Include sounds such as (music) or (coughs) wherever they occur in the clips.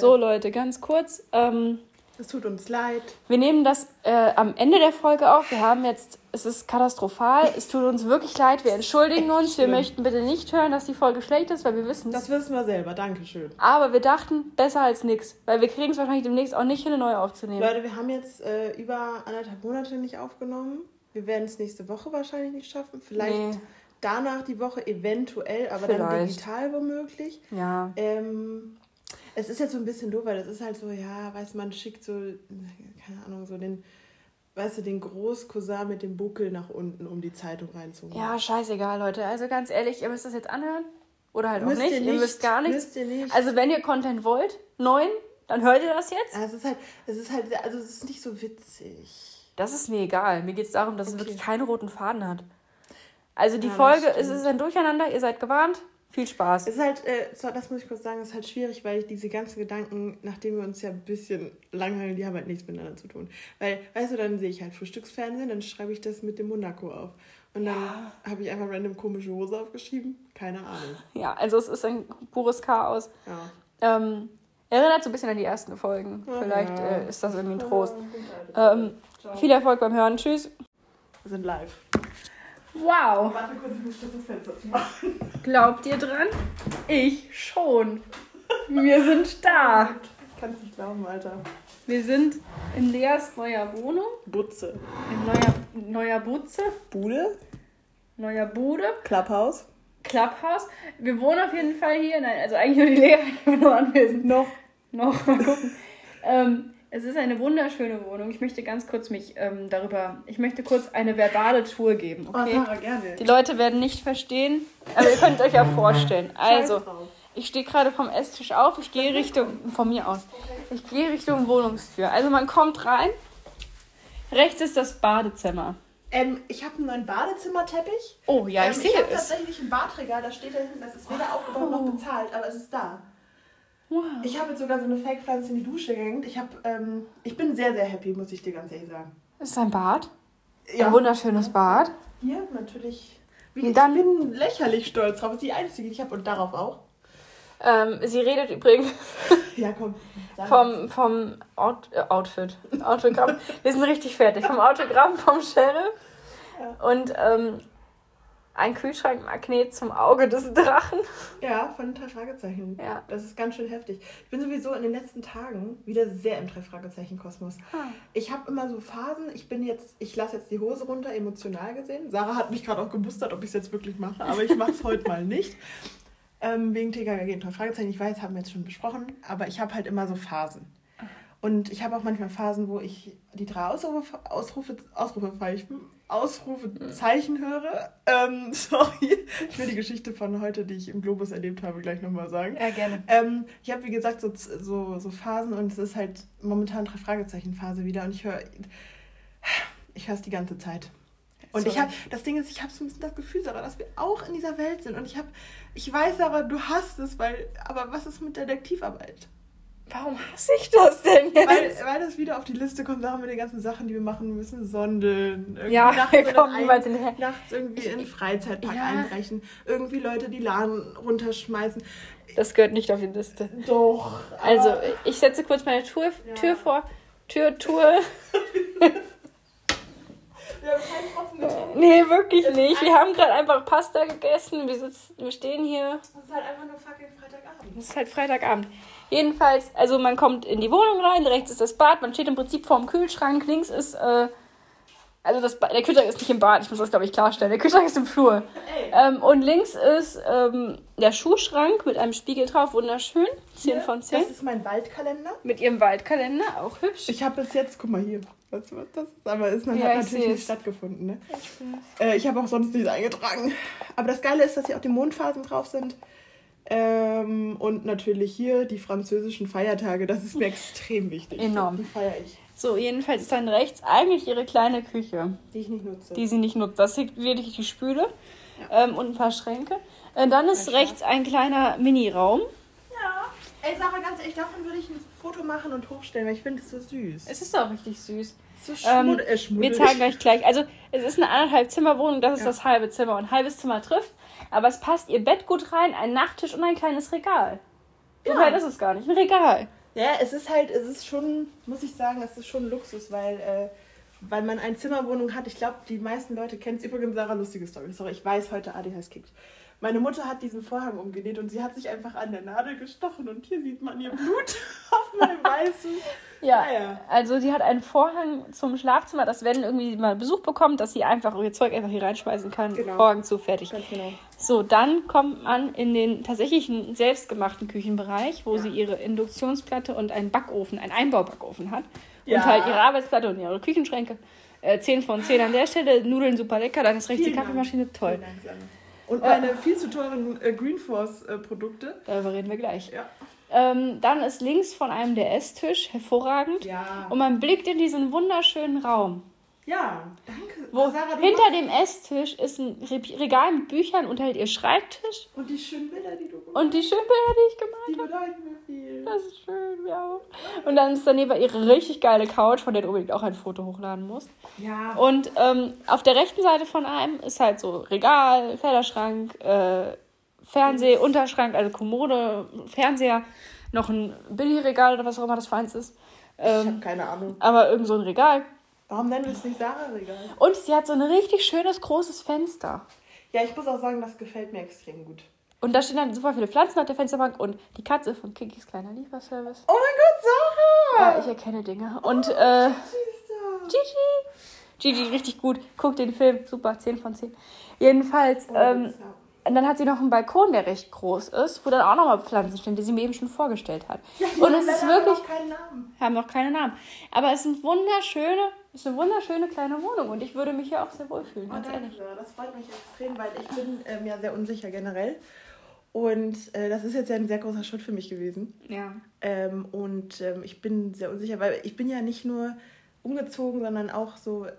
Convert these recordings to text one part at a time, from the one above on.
So, Leute, ganz kurz. Ähm, es tut uns leid. Wir nehmen das äh, am Ende der Folge auf. Wir haben jetzt, es ist katastrophal. Es tut uns wirklich leid. Wir entschuldigen uns. Wir möchten bitte nicht hören, dass die Folge schlecht ist, weil wir wissen Das wissen wir selber. Dankeschön. Aber wir dachten, besser als nichts. Weil wir kriegen es wahrscheinlich demnächst auch nicht hin, eine neue aufzunehmen. Leute, wir haben jetzt äh, über anderthalb Monate nicht aufgenommen. Wir werden es nächste Woche wahrscheinlich nicht schaffen. Vielleicht nee. danach die Woche eventuell, aber Vielleicht. dann digital womöglich. Ja. Ähm, es ist jetzt so ein bisschen doof, weil das ist halt so, ja, weiß man, schickt so, keine Ahnung, so den, weißt du, den Großcousin mit dem Buckel nach unten, um die Zeitung reinzuholen. Ja, scheißegal, Leute. Also ganz ehrlich, ihr müsst das jetzt anhören. Oder halt auch nicht. Ihr, nicht. ihr müsst gar nichts. Nicht. Also wenn ihr Content wollt, neun, dann hört ihr das jetzt. Ja, es ist halt, es ist halt, also es ist nicht so witzig. Das ist mir egal. Mir geht es darum, dass okay. es wirklich keinen roten Faden hat. Also die ja, Folge, es ist ein Durcheinander, ihr seid gewarnt. Viel Spaß. Es ist halt, äh, das muss ich kurz sagen, ist halt schwierig, weil ich diese ganzen Gedanken, nachdem wir uns ja ein bisschen langhangeln, die haben halt nichts miteinander zu tun. Weil, weißt du, dann sehe ich halt Frühstücksfernsehen, dann schreibe ich das mit dem Monaco auf. Und dann ja. habe ich einfach random komische Hose aufgeschrieben. Keine Ahnung. Ja, also es ist ein pures Chaos. Ja. Ähm, erinnert so ein bisschen an die ersten Folgen. Ja, Vielleicht äh, ist das irgendwie ein Trost. Ähm, viel Erfolg beim Hören. Tschüss. Wir sind live. Wow. Warte kurz, ich muss das Fenster zu machen. Glaubt ihr dran? Ich schon. Wir sind da. Ich kann es nicht glauben, Alter. Wir sind in Leas neuer Wohnung. Butze. In neuer, neuer Butze. Bude. Neuer Bude. Clubhouse. Clubhouse. Wir wohnen auf jeden Fall hier. Nein, also eigentlich nur die Lea, ich bin nur anwesend. Noch. Noch, mal gucken. ähm, es ist eine wunderschöne Wohnung. Ich möchte ganz kurz mich ähm, darüber, ich möchte kurz eine verbale Tour geben. Oh, okay? Oh, Sarah, gerne. Die Leute werden nicht verstehen, aber ihr könnt euch ja vorstellen. Also, ich stehe gerade vom Esstisch auf, ich gehe Richtung, von mir aus, ich gehe Richtung Wohnungstür. Also man kommt rein, rechts ist das Badezimmer. Ähm, ich habe einen neuen Badezimmerteppich. Oh ja, ich ähm, sehe es. Ich habe tatsächlich ein Badregal, da steht da hinten, das ist weder aufgebaut noch bezahlt, aber es ist da. Wow. Ich habe jetzt sogar so eine Fake-Pflanze in die Dusche gehängt. Ich, hab, ähm, ich bin sehr, sehr happy, muss ich dir ganz ehrlich sagen. Ist es ein Bad? Ja. Ein wunderschönes Bad. Hier natürlich. Wie, ich dann, bin lächerlich stolz drauf. Das ist die einzige, die ich habe und darauf auch. Ähm, sie redet übrigens (laughs) ja, komm, vom, vom Out, äh, Outfit. Autogramm. Wir sind richtig fertig. Vom Autogramm vom Sheriff. Ja. Und ähm, ein Kühlschrankmagnet zum Auge des Drachen. Ja, von drei Fragezeichen. Ja. Das ist ganz schön heftig. Ich bin sowieso in den letzten Tagen wieder sehr im drei Fragezeichen Kosmos. Hm. Ich habe immer so Phasen. Ich bin jetzt, ich lasse jetzt die Hose runter, emotional gesehen. Sarah hat mich gerade auch gemustert, ob ich es jetzt wirklich mache, aber ich mache es (laughs) heute mal nicht. Ähm, wegen TKG drei Fragezeichen. Ich weiß, haben wir jetzt schon besprochen, aber ich habe halt immer so Phasen. Und ich habe auch manchmal Phasen, wo ich die drei Ausrufe, Ausrufe, Ausrufezeichen, Ausrufezeichen höre. Ähm, (laughs) sorry, ich will die Geschichte von heute, die ich im Globus erlebt habe, gleich nochmal sagen. Ja, gerne. Ähm, ich habe, wie gesagt, so, so, so Phasen und es ist halt momentan drei Fragezeichen-Phase wieder und ich höre ich höre es die ganze Zeit. Und ich habe, das Ding ist, ich habe so ein bisschen das Gefühl, Sarah, dass wir auch in dieser Welt sind. Und ich habe, ich weiß, Sarah, du hast es, weil, aber was ist mit Detektivarbeit? Warum hasse ich das denn jetzt? Weil, weil das wieder auf die Liste kommt, da mit den ganzen Sachen, die wir machen müssen. Sondeln, irgendwie ja, nachts, wir kommen ein, nachts irgendwie in den Freizeitpark ja. einbrechen, irgendwie Leute die Laden runterschmeißen. Das gehört nicht auf die Liste. Doch. Also, ich setze kurz meine Tür, ja. Tür vor. Tür, Tour. Wir haben keinen offenen Nee, wirklich nicht. Wir haben gerade einfach Pasta gegessen. Wir, sitzen, wir stehen hier. Das ist halt einfach nur fucking Freitagabend. Das ist halt Freitagabend. Jedenfalls, also man kommt in die Wohnung rein, rechts ist das Bad, man steht im Prinzip vorm Kühlschrank, links ist, äh, also das der Kühlschrank ist nicht im Bad, ich muss das glaube ich klarstellen, der Kühlschrank ist im Flur. Ähm, und links ist ähm, der Schuhschrank mit einem Spiegel drauf, wunderschön, 10 hier, von 10. Das ist mein Waldkalender. Mit ihrem Waldkalender, auch hübsch. Ich habe bis jetzt, guck mal hier, was wird das? Aber es ja, hat natürlich nicht stattgefunden. Ne? Ich, äh, ich habe auch sonst nichts eingetragen. Aber das Geile ist, dass hier auch die Mondphasen drauf sind. Ähm, und natürlich hier die französischen Feiertage, das ist mir extrem wichtig. Enorm. Die feiere ich. So, jedenfalls ist dann rechts eigentlich ihre kleine Küche. Die ich nicht nutze. Die sie nicht nutzt. Das ist wirklich die Spüle ja. ähm, und ein paar Schränke. Äh, dann ist ein rechts ein kleiner Mini-Raum. Ja. Ey, Sarah, ganz ehrlich, davon würde ich ein Foto machen und hochstellen, weil ich finde es so süß. Es ist auch richtig süß. So ähm, äh, wir zeigen euch gleich. Also, es ist eine anderthalb Zimmerwohnung, das ist ja. das halbe Zimmer. Und ein halbes Zimmer trifft aber es passt ihr Bett gut rein, ein Nachttisch und ein kleines Regal. So ja. klein ist es gar nicht. Ein Regal. Ja, es ist halt, es ist schon, muss ich sagen, es ist schon Luxus, weil, äh, weil man eine Zimmerwohnung hat. Ich glaube, die meisten Leute kennen es. Übrigens, Sarah, lustige Story. Sorry, ich weiß heute, Adi heißt kickt. Meine Mutter hat diesen Vorhang umgenäht und sie hat sich einfach an der Nadel gestochen und hier sieht man ihr Blut (laughs) auf meinem weißen. (laughs) Ja, ja, also sie hat einen Vorhang zum Schlafzimmer, dass wenn irgendwie mal Besuch bekommt, dass sie einfach ihr Zeug einfach hier reinschmeißen kann. Genau. Vorhang zu, fertig. Ganz genau. So, dann kommt man in den tatsächlichen selbstgemachten Küchenbereich, wo ja. sie ihre Induktionsplatte und einen Backofen, einen Einbaubackofen hat. Ja. Und halt ihre Arbeitsplatte und ihre Küchenschränke. Äh, 10 von 10 an der Stelle, Nudeln super lecker, dann ist rechts die Kaffeemaschine toll. Dank, und meine äh, viel zu teuren äh, Greenforce-Produkte. Äh, Darüber reden wir gleich. Ja. Ähm, dann ist links von einem der Esstisch, hervorragend. Ja. Und man blickt in diesen wunderschönen Raum. Ja, danke. Wo Sarah, hinter dem Esstisch ist ein Regal mit Büchern und halt ihr Schreibtisch. Und die schönen Bilder, die du gemacht hast. Und die schönen Bilder, die ich gemalt habe. Die bedeuten mir viel. Das ist schön, ja. Und dann ist daneben ihre richtig geile Couch, von der du unbedingt auch ein Foto hochladen musst. Ja. Und ähm, auf der rechten Seite von einem ist halt so Regal, Kleiderschrank, äh, Fernseh, Unterschrank, also Kommode, Fernseher, noch ein Billigregal oder was auch immer das für eins ist. Ähm, ich habe keine Ahnung. Aber irgend so ein Regal. Warum nennen wir es nicht Sarah-Regal? Und sie hat so ein richtig schönes, großes Fenster. Ja, ich muss auch sagen, das gefällt mir extrem gut. Und da stehen dann super viele Pflanzen auf der Fensterbank und die Katze von Kikis kleiner Lieferservice. Oh mein Gott, Sarah! Ja, ich erkenne Dinge. Und, oh, äh. Gigi! Gigi, richtig gut. Guck den Film. Super, 10 von 10. Jedenfalls, oh, ähm, und dann hat sie noch einen Balkon, der recht groß ist, wo dann auch nochmal Pflanzen stehen, die sie mir eben schon vorgestellt hat. Ja, und es ist wirklich. Noch keinen Namen. Haben noch keine Namen. Aber es sind wunderschöne, ist eine wunderschöne kleine Wohnung und ich würde mich hier auch sehr wohlfühlen, oh, ganz danke. ehrlich. Das freut mich extrem, weil ich bin ähm, ja sehr unsicher generell. Und äh, das ist jetzt ja ein sehr großer Schritt für mich gewesen. Ja. Ähm, und ähm, ich bin sehr unsicher, weil ich bin ja nicht nur umgezogen, sondern auch so äh,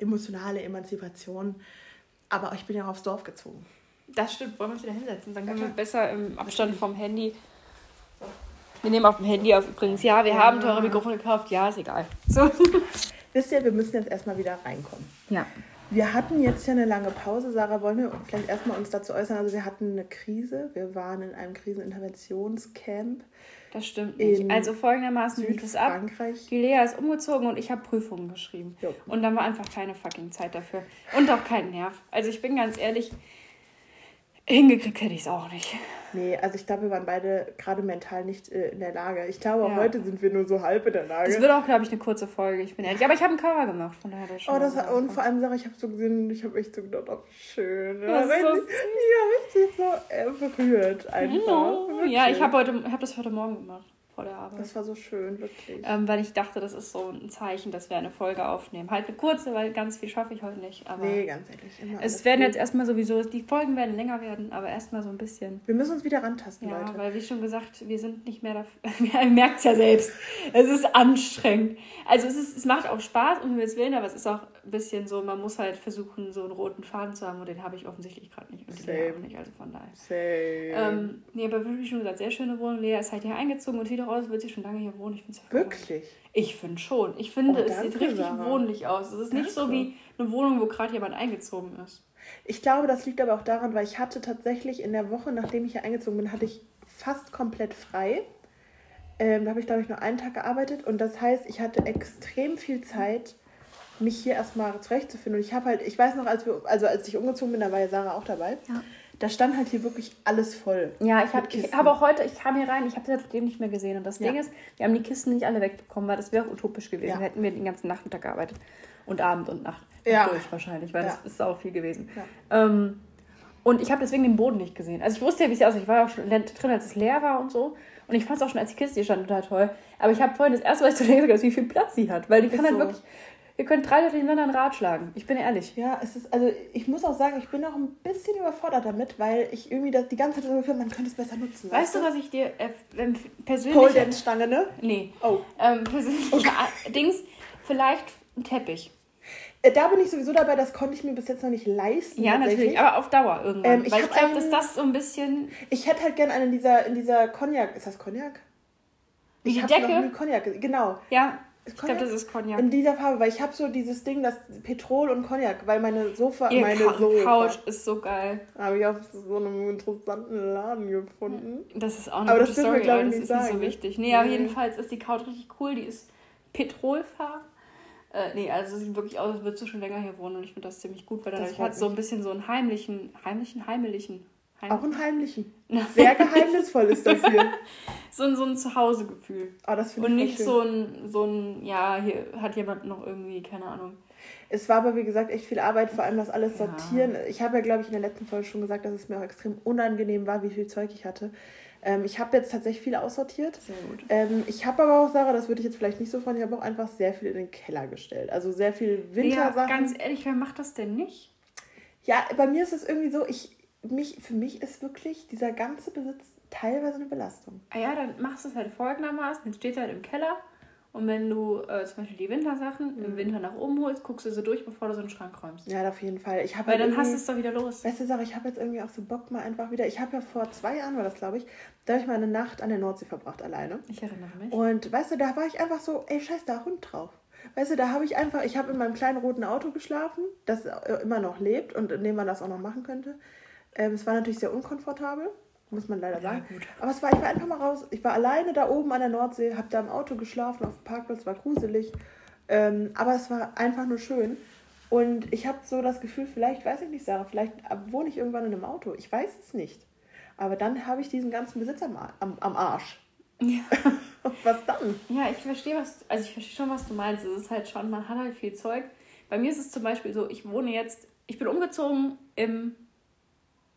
emotionale Emanzipation. Aber ich bin ja auch aufs Dorf gezogen. Das stimmt, wollen wir uns wieder hinsetzen? Dann können ja, wir besser im Abstand vom Handy. Wir nehmen auf dem Handy auf übrigens. Ja, wir ja. haben teure Mikrofone gekauft. Ja, ist egal. So. (laughs) Wisst ihr, wir müssen jetzt erstmal wieder reinkommen. Ja. Wir hatten jetzt ja eine lange Pause. Sarah, wollen wir vielleicht erstmal uns dazu äußern? Also, wir hatten eine Krise. Wir waren in einem Kriseninterventionscamp. Das stimmt nicht. Also folgendermaßen lief es ab. Die Lea ist umgezogen und ich habe Prüfungen geschrieben. Jo. Und dann war einfach keine fucking Zeit dafür. Und auch kein Nerv. Also ich bin ganz ehrlich, Hingekriegt hätte ich es auch nicht. Nee, also ich glaube, wir waren beide gerade mental nicht äh, in der Lage. Ich glaube, auch ja. heute sind wir nur so halb in der Lage. Das wird auch, glaube ich, eine kurze Folge, ich bin ehrlich. Aber ich habe einen Cover gemacht, von daher das schon. Oh, das hat, und vor allem, Sarah, ich habe so gesehen, ich habe echt so gedacht, oh, schön. Das ist so richtig, ja, richtig so äh, berührt einfach. Ja, ich habe hab das heute Morgen gemacht vor der Arbeit. Das war so schön, wirklich. Ähm, weil ich dachte, das ist so ein Zeichen, dass wir eine Folge aufnehmen. Halt eine kurze, weil ganz viel schaffe ich heute nicht. Aber nee, ganz ehrlich. Immer es werden jetzt erstmal sowieso, die Folgen werden länger werden, aber erstmal so ein bisschen. Wir müssen uns wieder rantasten, ja, Leute. weil wie schon gesagt, wir sind nicht mehr dafür. (laughs) Ihr (laughs) merkt es ja selbst. Es ist anstrengend. Also es, ist, es macht auch Spaß, um Himmels Willen, aber es ist auch ein bisschen so, man muss halt versuchen, so einen roten Faden zu haben und den habe ich offensichtlich gerade nicht. Und Same. Auch nicht, also von daher. Same. Ähm, nee, aber wie schon gesagt, sehr schöne Wohnung. Lea ist halt hier eingezogen und wieder raus, wird sie schon lange hier wohnen. Ich ja Wirklich? Ich finde schon. Ich finde, oh, es sieht richtig Sarah. wohnlich aus. Es ist nicht so wie eine Wohnung, wo gerade jemand eingezogen ist. Ich glaube, das liegt aber auch daran, weil ich hatte tatsächlich in der Woche, nachdem ich hier eingezogen bin, hatte ich fast komplett frei. Ähm, da habe ich, glaube ich, nur einen Tag gearbeitet. Und das heißt, ich hatte extrem viel Zeit, mich hier erstmal zurechtzufinden. Und ich habe halt, ich weiß noch, als wir, also als ich umgezogen bin, da war ja Sarah auch dabei. Ja da stand halt hier wirklich alles voll. Ja, ich habe hab auch heute, ich kam hier rein, ich habe seitdem nicht mehr gesehen. Und das ja. Ding ist, wir haben die Kisten nicht alle wegbekommen, weil das wäre utopisch gewesen. Ja. Hätten wir den ganzen Nachmittag gearbeitet. Und Abend und Nacht. Ja. Durch wahrscheinlich, weil ja. das ist auch viel gewesen. Ähm, und ich habe deswegen den Boden nicht gesehen. Also ich wusste ja, wie es aussieht. Ich war ja auch schon drin, als es leer war und so. Und ich fand es auch schon, als die Kiste hier stand, total toll. Aber ich habe vorhin das erste Mal zu denken, wie viel Platz sie hat. Weil die ist kann halt so. halt wirklich Ihr könnt drei Leute hintereinander einen Rat schlagen. Ich bin ehrlich. Ja, es ist, also ich muss auch sagen, ich bin auch ein bisschen überfordert damit, weil ich irgendwie das die ganze Zeit so gefühlt man könnte es besser nutzen. Weißt, weißt du, was ich dir äh, persönlich. Pole Dance Stange, ne? Nee. Oh. Ähm, persönlich okay. Dings, vielleicht ein Teppich. Äh, da bin ich sowieso dabei, das konnte ich mir bis jetzt noch nicht leisten. Ja, natürlich, aber auf Dauer irgendwann. Ähm, Weil ich glaube, dass das so ein bisschen. Ich hätte halt gerne einen in dieser, in dieser Cognac. Ist das Cognac? Ich habe noch nie Cognac, genau. Ja. Ich glaube, das ist Cognac. In dieser Farbe, weil ich habe so dieses Ding, das Petrol und Cognac, weil meine Sofa, Ihr meine Ka Sofa. Couch ist so geil. Habe ich auf so einem interessanten Laden gefunden. Das ist auch eine aber gute das Story, mir, aber das ist sagen. nicht so wichtig. Nee, aber jedenfalls ist die Couch richtig cool, die ist Petrolfarben. Äh, nee, also sieht wirklich aus, als würdest du schon länger hier wohnen und ich finde das ziemlich gut, weil dadurch hat so ein bisschen so einen heimlichen, heimlichen, heimlichen. Heim auch einen heimlichen. Sehr geheimnisvoll ist das hier. (laughs) so, ein, so ein Zuhausegefühl. Oh, das finde ich Und nicht schön. so ein, so ein, ja, hier hat jemand noch irgendwie, keine Ahnung. Es war aber, wie gesagt, echt viel Arbeit, vor allem das alles sortieren. Ja. Ich habe ja, glaube ich, in der letzten Folge schon gesagt, dass es mir auch extrem unangenehm war, wie viel Zeug ich hatte. Ähm, ich habe jetzt tatsächlich viel aussortiert. Sehr gut. Ähm, ich habe aber auch, Sarah, das würde ich jetzt vielleicht nicht so von, ich habe auch einfach sehr viel in den Keller gestellt. Also sehr viel Wintersachen. Ja, ganz ehrlich, wer macht das denn nicht? Ja, bei mir ist es irgendwie so, ich, mich, für mich ist wirklich dieser ganze Besitz teilweise eine Belastung. Ah ja, dann machst du es halt folgendermaßen, dann steht es halt im Keller und wenn du äh, zum Beispiel die Wintersachen mhm. im Winter nach oben holst, guckst du sie durch, bevor du so einen Schrank räumst. Ja, auf jeden Fall. Ich Weil halt dann hast du es doch wieder los. Weißt du, Sache, ich habe jetzt irgendwie auch so Bock mal einfach wieder. Ich habe ja vor zwei Jahren, war das glaube ich, da habe ich mal eine Nacht an der Nordsee verbracht alleine. Ich erinnere mich. Und weißt du, da war ich einfach so, ey, scheiß da Hund drauf. Weißt du, da habe ich einfach, ich habe in meinem kleinen roten Auto geschlafen, das äh, immer noch lebt und in dem man das auch noch machen könnte. Ähm, es war natürlich sehr unkomfortabel muss man leider sagen. Ja, Aber es war, ich war einfach mal raus. Ich war alleine da oben an der Nordsee, habe da im Auto geschlafen, auf dem Parkplatz, war gruselig. Ähm, aber es war einfach nur schön. Und ich habe so das Gefühl, vielleicht, weiß ich nicht, Sarah, vielleicht wohne ich irgendwann in einem Auto. Ich weiß es nicht. Aber dann habe ich diesen ganzen Besitz am, am, am Arsch. Ja. (laughs) was dann? Ja, ich verstehe was, also ich verstehe schon, was du meinst. Es ist halt schon, man hat halt viel Zeug. Bei mir ist es zum Beispiel so, ich wohne jetzt, ich bin umgezogen im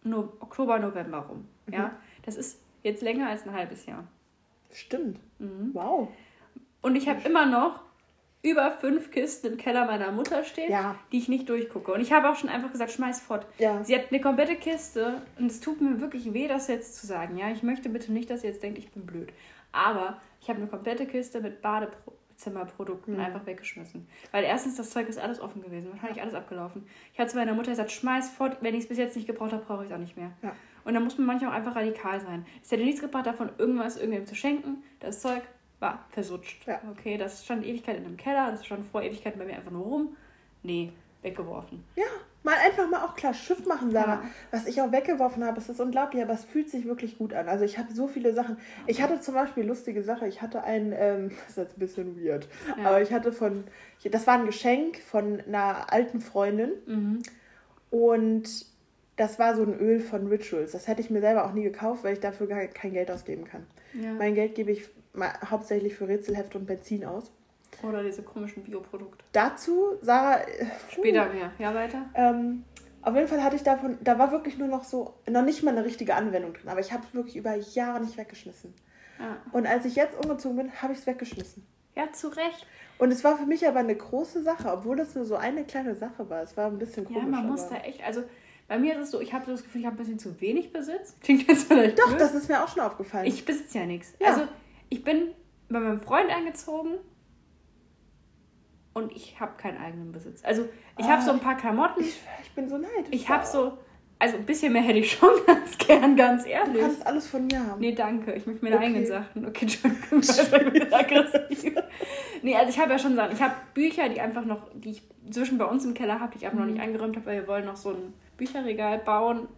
no Oktober, November rum. Mhm. Ja, das ist jetzt länger als ein halbes Jahr. Stimmt. Mhm. Wow. Und ich habe immer noch über fünf Kisten im Keller meiner Mutter stehen, ja. die ich nicht durchgucke. Und ich habe auch schon einfach gesagt, schmeiß fort. Ja. Sie hat eine komplette Kiste und es tut mir wirklich weh, das jetzt zu sagen. Ja, ich möchte bitte nicht, dass ihr jetzt denkt, ich bin blöd. Aber ich habe eine komplette Kiste mit Badezimmerprodukten mhm. einfach weggeschmissen. Weil erstens, das Zeug ist alles offen gewesen. Wahrscheinlich alles abgelaufen. Ich habe zu meiner Mutter gesagt, schmeiß fort. Wenn ich es bis jetzt nicht gebraucht habe, brauche ich es auch nicht mehr. Ja. Und da muss man manchmal auch einfach radikal sein. Es hätte nichts gebracht, davon irgendwas irgendwem zu schenken. Das Zeug war versutscht. Ja. Okay, das stand Ewigkeit in einem Keller, das stand vor Ewigkeiten bei mir einfach nur rum. Nee, weggeworfen. Ja, mal einfach mal auch klar Schiff machen, Sarah. Ja. Was ich auch weggeworfen habe, ist unglaublich, aber es fühlt sich wirklich gut an. Also ich habe so viele Sachen. Ich hatte zum Beispiel lustige Sache. Ich hatte ein, ähm, (laughs) das ist jetzt ein bisschen weird, ja. aber ich hatte von, das war ein Geschenk von einer alten Freundin mhm. und das war so ein Öl von Rituals. Das hätte ich mir selber auch nie gekauft, weil ich dafür gar kein Geld ausgeben kann. Ja. Mein Geld gebe ich hauptsächlich für Rätselhefte und Benzin aus. Oder diese komischen Bioprodukte. Dazu, Sarah. Äh, Später mehr. Ja, weiter. Ähm, auf jeden Fall hatte ich davon, da war wirklich nur noch so, noch nicht mal eine richtige Anwendung drin, aber ich habe es wirklich über Jahre nicht weggeschmissen. Ja. Und als ich jetzt umgezogen bin, habe ich es weggeschmissen. Ja, zu Recht. Und es war für mich aber eine große Sache, obwohl das nur so eine kleine Sache war. Es war ein bisschen komisch. Ja, man muss da echt, also bei mir ist es so, ich habe das Gefühl, ich habe ein bisschen zu wenig Besitz. (laughs) Klingt jetzt vielleicht Doch, blöd. das ist mir auch schon aufgefallen. Ich besitze ja nichts. Ja. Also ich bin bei meinem Freund eingezogen und ich habe keinen eigenen Besitz. Also ich ah, habe so ein paar Klamotten. Ich, ich bin so neidisch. Ich habe so, also ein bisschen mehr hätte ich schon (laughs) ganz gern, ganz ehrlich. Du kannst alles von mir haben. Nee, danke. Ich möchte meine okay. eigenen Sachen. Okay, Entschuldigung, wieder (laughs) aggressiv. nee, also ich habe ja schon Sachen. Ich habe Bücher, die einfach noch, die ich zwischen bei uns im Keller habe, die ich aber mhm. noch nicht eingeräumt habe, weil wir wollen noch so ein Bücherregal bauen.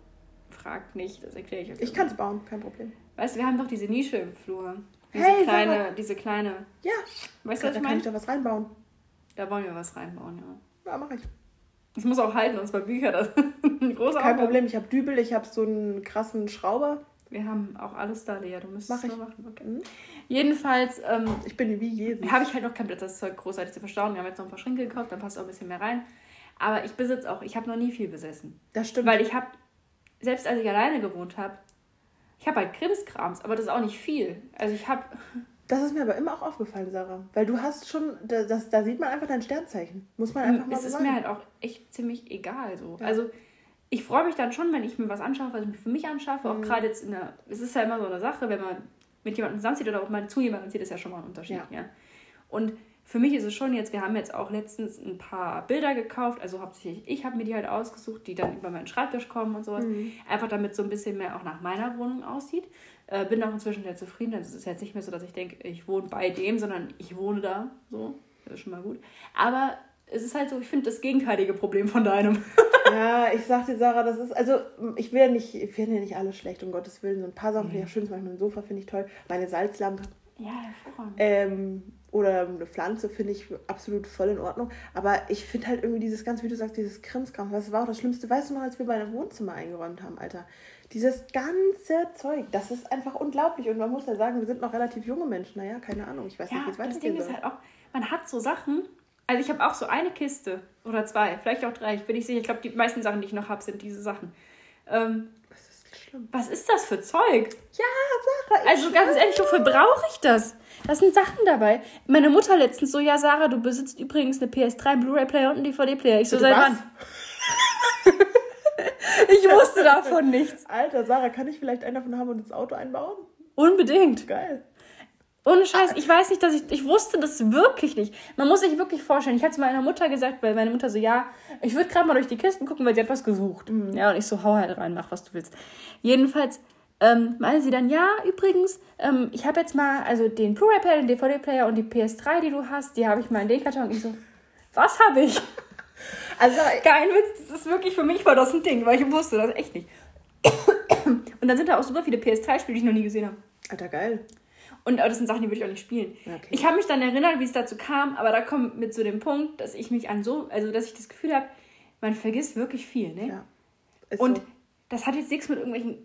Fragt nicht, das erkläre ich euch. Ich kann es bauen, kein Problem. Weißt du, wir haben doch diese Nische im Flur. Diese hey, kleine, diese kleine. Ja. Weißt du, was ich meine? Da kann ich da was reinbauen. Da wollen wir was reinbauen, ja. Ja, mach ich. Das muss auch halten, und zwar Bücher. Das (laughs) ein großer Kein Aufgabe. Problem, ich habe Dübel, ich habe so einen krassen Schrauber. Wir haben auch alles da, Lea. Du müsstest es nur machen. Okay. Mhm. Jedenfalls. Ähm, ich bin wie Jesus. Habe ich halt noch kein Platz, das Zeug großartig zu verstauen. Wir haben jetzt noch ein paar Schränke gekauft, dann passt auch ein bisschen mehr rein. Aber ich besitze auch, ich habe noch nie viel besessen. Das stimmt. Weil ich habe, selbst als ich alleine gewohnt habe, ich habe halt Krimskrams, aber das ist auch nicht viel. Also ich habe. Das ist mir aber immer auch aufgefallen, Sarah. Weil du hast schon, das, da sieht man einfach dein Sternzeichen. Muss man einfach mal es so sagen. Ist mir halt auch echt ziemlich egal so. Ja. Also ich freue mich dann schon, wenn ich mir was anschaffe, was ich mir für mich anschaffe. Mhm. Auch gerade jetzt in der, es ist ja immer so eine Sache, wenn man mit jemandem zusammenzieht oder ob man zu jemandem zieht, ist ja schon mal ein Unterschied. Ja. ja. Und für mich ist es schon jetzt, wir haben jetzt auch letztens ein paar Bilder gekauft, also hauptsächlich ich habe mir die halt ausgesucht, die dann über meinen Schreibtisch kommen und sowas. Mhm. Einfach damit so ein bisschen mehr auch nach meiner Wohnung aussieht. Äh, bin auch inzwischen sehr zufrieden. Also es ist jetzt nicht mehr so, dass ich denke, ich wohne bei dem, sondern ich wohne da. So, das ist schon mal gut. Aber es ist halt so, ich finde das gegenteilige Problem von deinem. (laughs) ja, ich sag dir, Sarah, das ist, also ich will nicht, ich finde ja nicht alles schlecht, um Gottes Willen. So ein paar Sachen finde ich ja schön, zum Beispiel ein Sofa finde ich toll. Meine Salzlampe. Ja, hervorragend. Ähm, oder eine Pflanze finde ich absolut voll in Ordnung. Aber ich finde halt irgendwie dieses ganz, wie du sagst, dieses Krimskram, das war auch das Schlimmste. Weißt du noch, als wir bei Wohnzimmer eingeräumt haben, Alter? Dieses ganze Zeug, das ist einfach unglaublich. Und man muss ja sagen, wir sind noch relativ junge Menschen. Naja, keine Ahnung, ich weiß ja, nicht, wie es weitergeht. Das Ding ist halt auch, man hat so Sachen, also ich habe auch so eine Kiste oder zwei, vielleicht auch drei, ich bin nicht sicher. Ich glaube, die meisten Sachen, die ich noch habe, sind diese Sachen. Ähm, schlimm? Was ist das für Zeug? Ja, Sarah. Also ganz ehrlich, wofür brauche ich das? Da sind Sachen dabei. Meine Mutter letztens so, ja, Sarah, du besitzt übrigens eine PS3, einen Blu-ray-Player und einen DVD-Player. Ich so, seit wann? (laughs) ich wusste davon nichts. Alter, Sarah, kann ich vielleicht einen davon haben und ins Auto einbauen? Unbedingt. Geil. Ohne Scheiß, ich weiß nicht, dass ich, ich wusste das wirklich nicht. Man muss sich wirklich vorstellen. Ich hatte es meiner Mutter gesagt, weil meine Mutter so, ja, ich würde gerade mal durch die Kisten gucken, weil sie hat was gesucht. Mhm. Ja, und ich so, hau halt rein, mach was du willst. Jedenfalls ähm, meinte sie dann, ja, übrigens, ähm, ich habe jetzt mal, also den Blu-ray-Player, den DVD-Player und die PS3, die du hast, die habe ich mal in den Karton. Und ich so, was habe ich? (laughs) Also, kein Witz, das ist wirklich für mich war das ein Ding, weil ich wusste das echt nicht. (coughs) Und dann sind da auch super viele PS3-Spiele, die ich noch nie gesehen habe. Alter, geil. Und das sind Sachen, die würde ich auch nicht spielen. Okay. Ich habe mich dann erinnert, wie es dazu kam, aber da kommt mit zu dem Punkt, dass ich mich an so, also dass ich das Gefühl habe, man vergisst wirklich viel, ne? Ja. Und so. das hat jetzt nichts mit irgendwelchen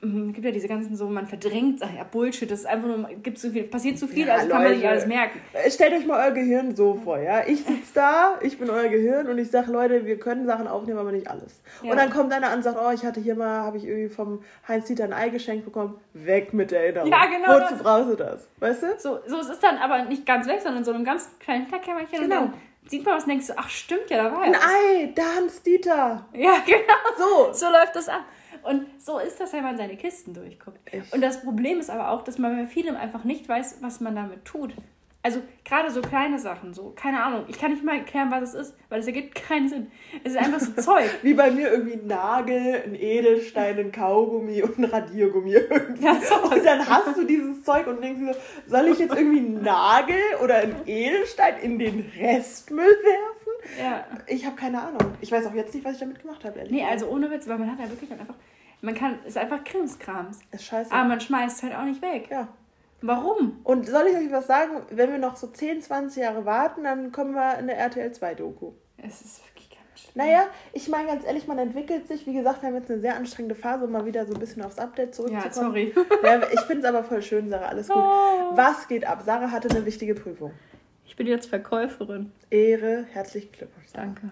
es gibt ja diese ganzen so, man verdrängt Sachen, ja Bullshit, das ist einfach nur, gibt so viel, passiert zu so viel, ja, also Leute, kann man nicht alles merken. Äh, stellt euch mal euer Gehirn so vor, ja. Ich sitze da, ich bin euer Gehirn und ich sage, Leute, wir können Sachen aufnehmen, aber nicht alles. Ja. Und dann kommt einer an und sagt, oh, ich hatte hier mal, habe ich irgendwie vom Heinz-Dieter ein Ei geschenkt bekommen, weg mit der Erinnerung. Ja, genau. Wozu das. brauchst du das? Weißt du? So, so es ist dann aber nicht ganz weg, sondern so einem ganz kleinen Hinterkämmerchen genau. und dann sieht man was und denkst du, ach stimmt ja, da war Ein Ei, der Hans-Dieter. Ja, (laughs) genau. So. So läuft das ab. Und so ist das, wenn man seine Kisten durchguckt. Echt? Und das Problem ist aber auch, dass man bei vielem einfach nicht weiß, was man damit tut. Also gerade so kleine Sachen, so, keine Ahnung, ich kann nicht mal erklären, was es ist, weil es ergibt (laughs) keinen Sinn. Es ist einfach so (laughs) Zeug. Wie bei mir irgendwie ein Nagel, ein Edelstein, ein Kaugummi und ein Radiergummi irgendwie. Ja, so und dann hast du dieses Zeug und denkst dir, soll ich jetzt irgendwie einen Nagel oder einen Edelstein in den Restmüll werfen? Ja. Ich habe keine Ahnung. Ich weiß auch jetzt nicht, was ich damit gemacht habe. Nee, also ohne Witz, weil man hat ja wirklich dann einfach, man kann, es ist einfach Krimskrams. Ist scheiße. Aber man schmeißt es halt auch nicht weg. Ja. Warum? Und soll ich euch was sagen? Wenn wir noch so 10, 20 Jahre warten, dann kommen wir in der RTL 2 Doku. Es ist wirklich ganz schön. Naja, ich meine ganz ehrlich, man entwickelt sich. Wie gesagt, wir haben jetzt eine sehr anstrengende Phase, um mal wieder so ein bisschen aufs Update zurückzukommen. Ja, sorry. ja, ich finde es aber voll schön, Sarah. Alles gut. (laughs) Oh. Was geht ab? Sarah hatte eine wichtige Prüfung. Ich bin jetzt Verkäuferin. Ehre, herzlichen Glückwunsch. Danke.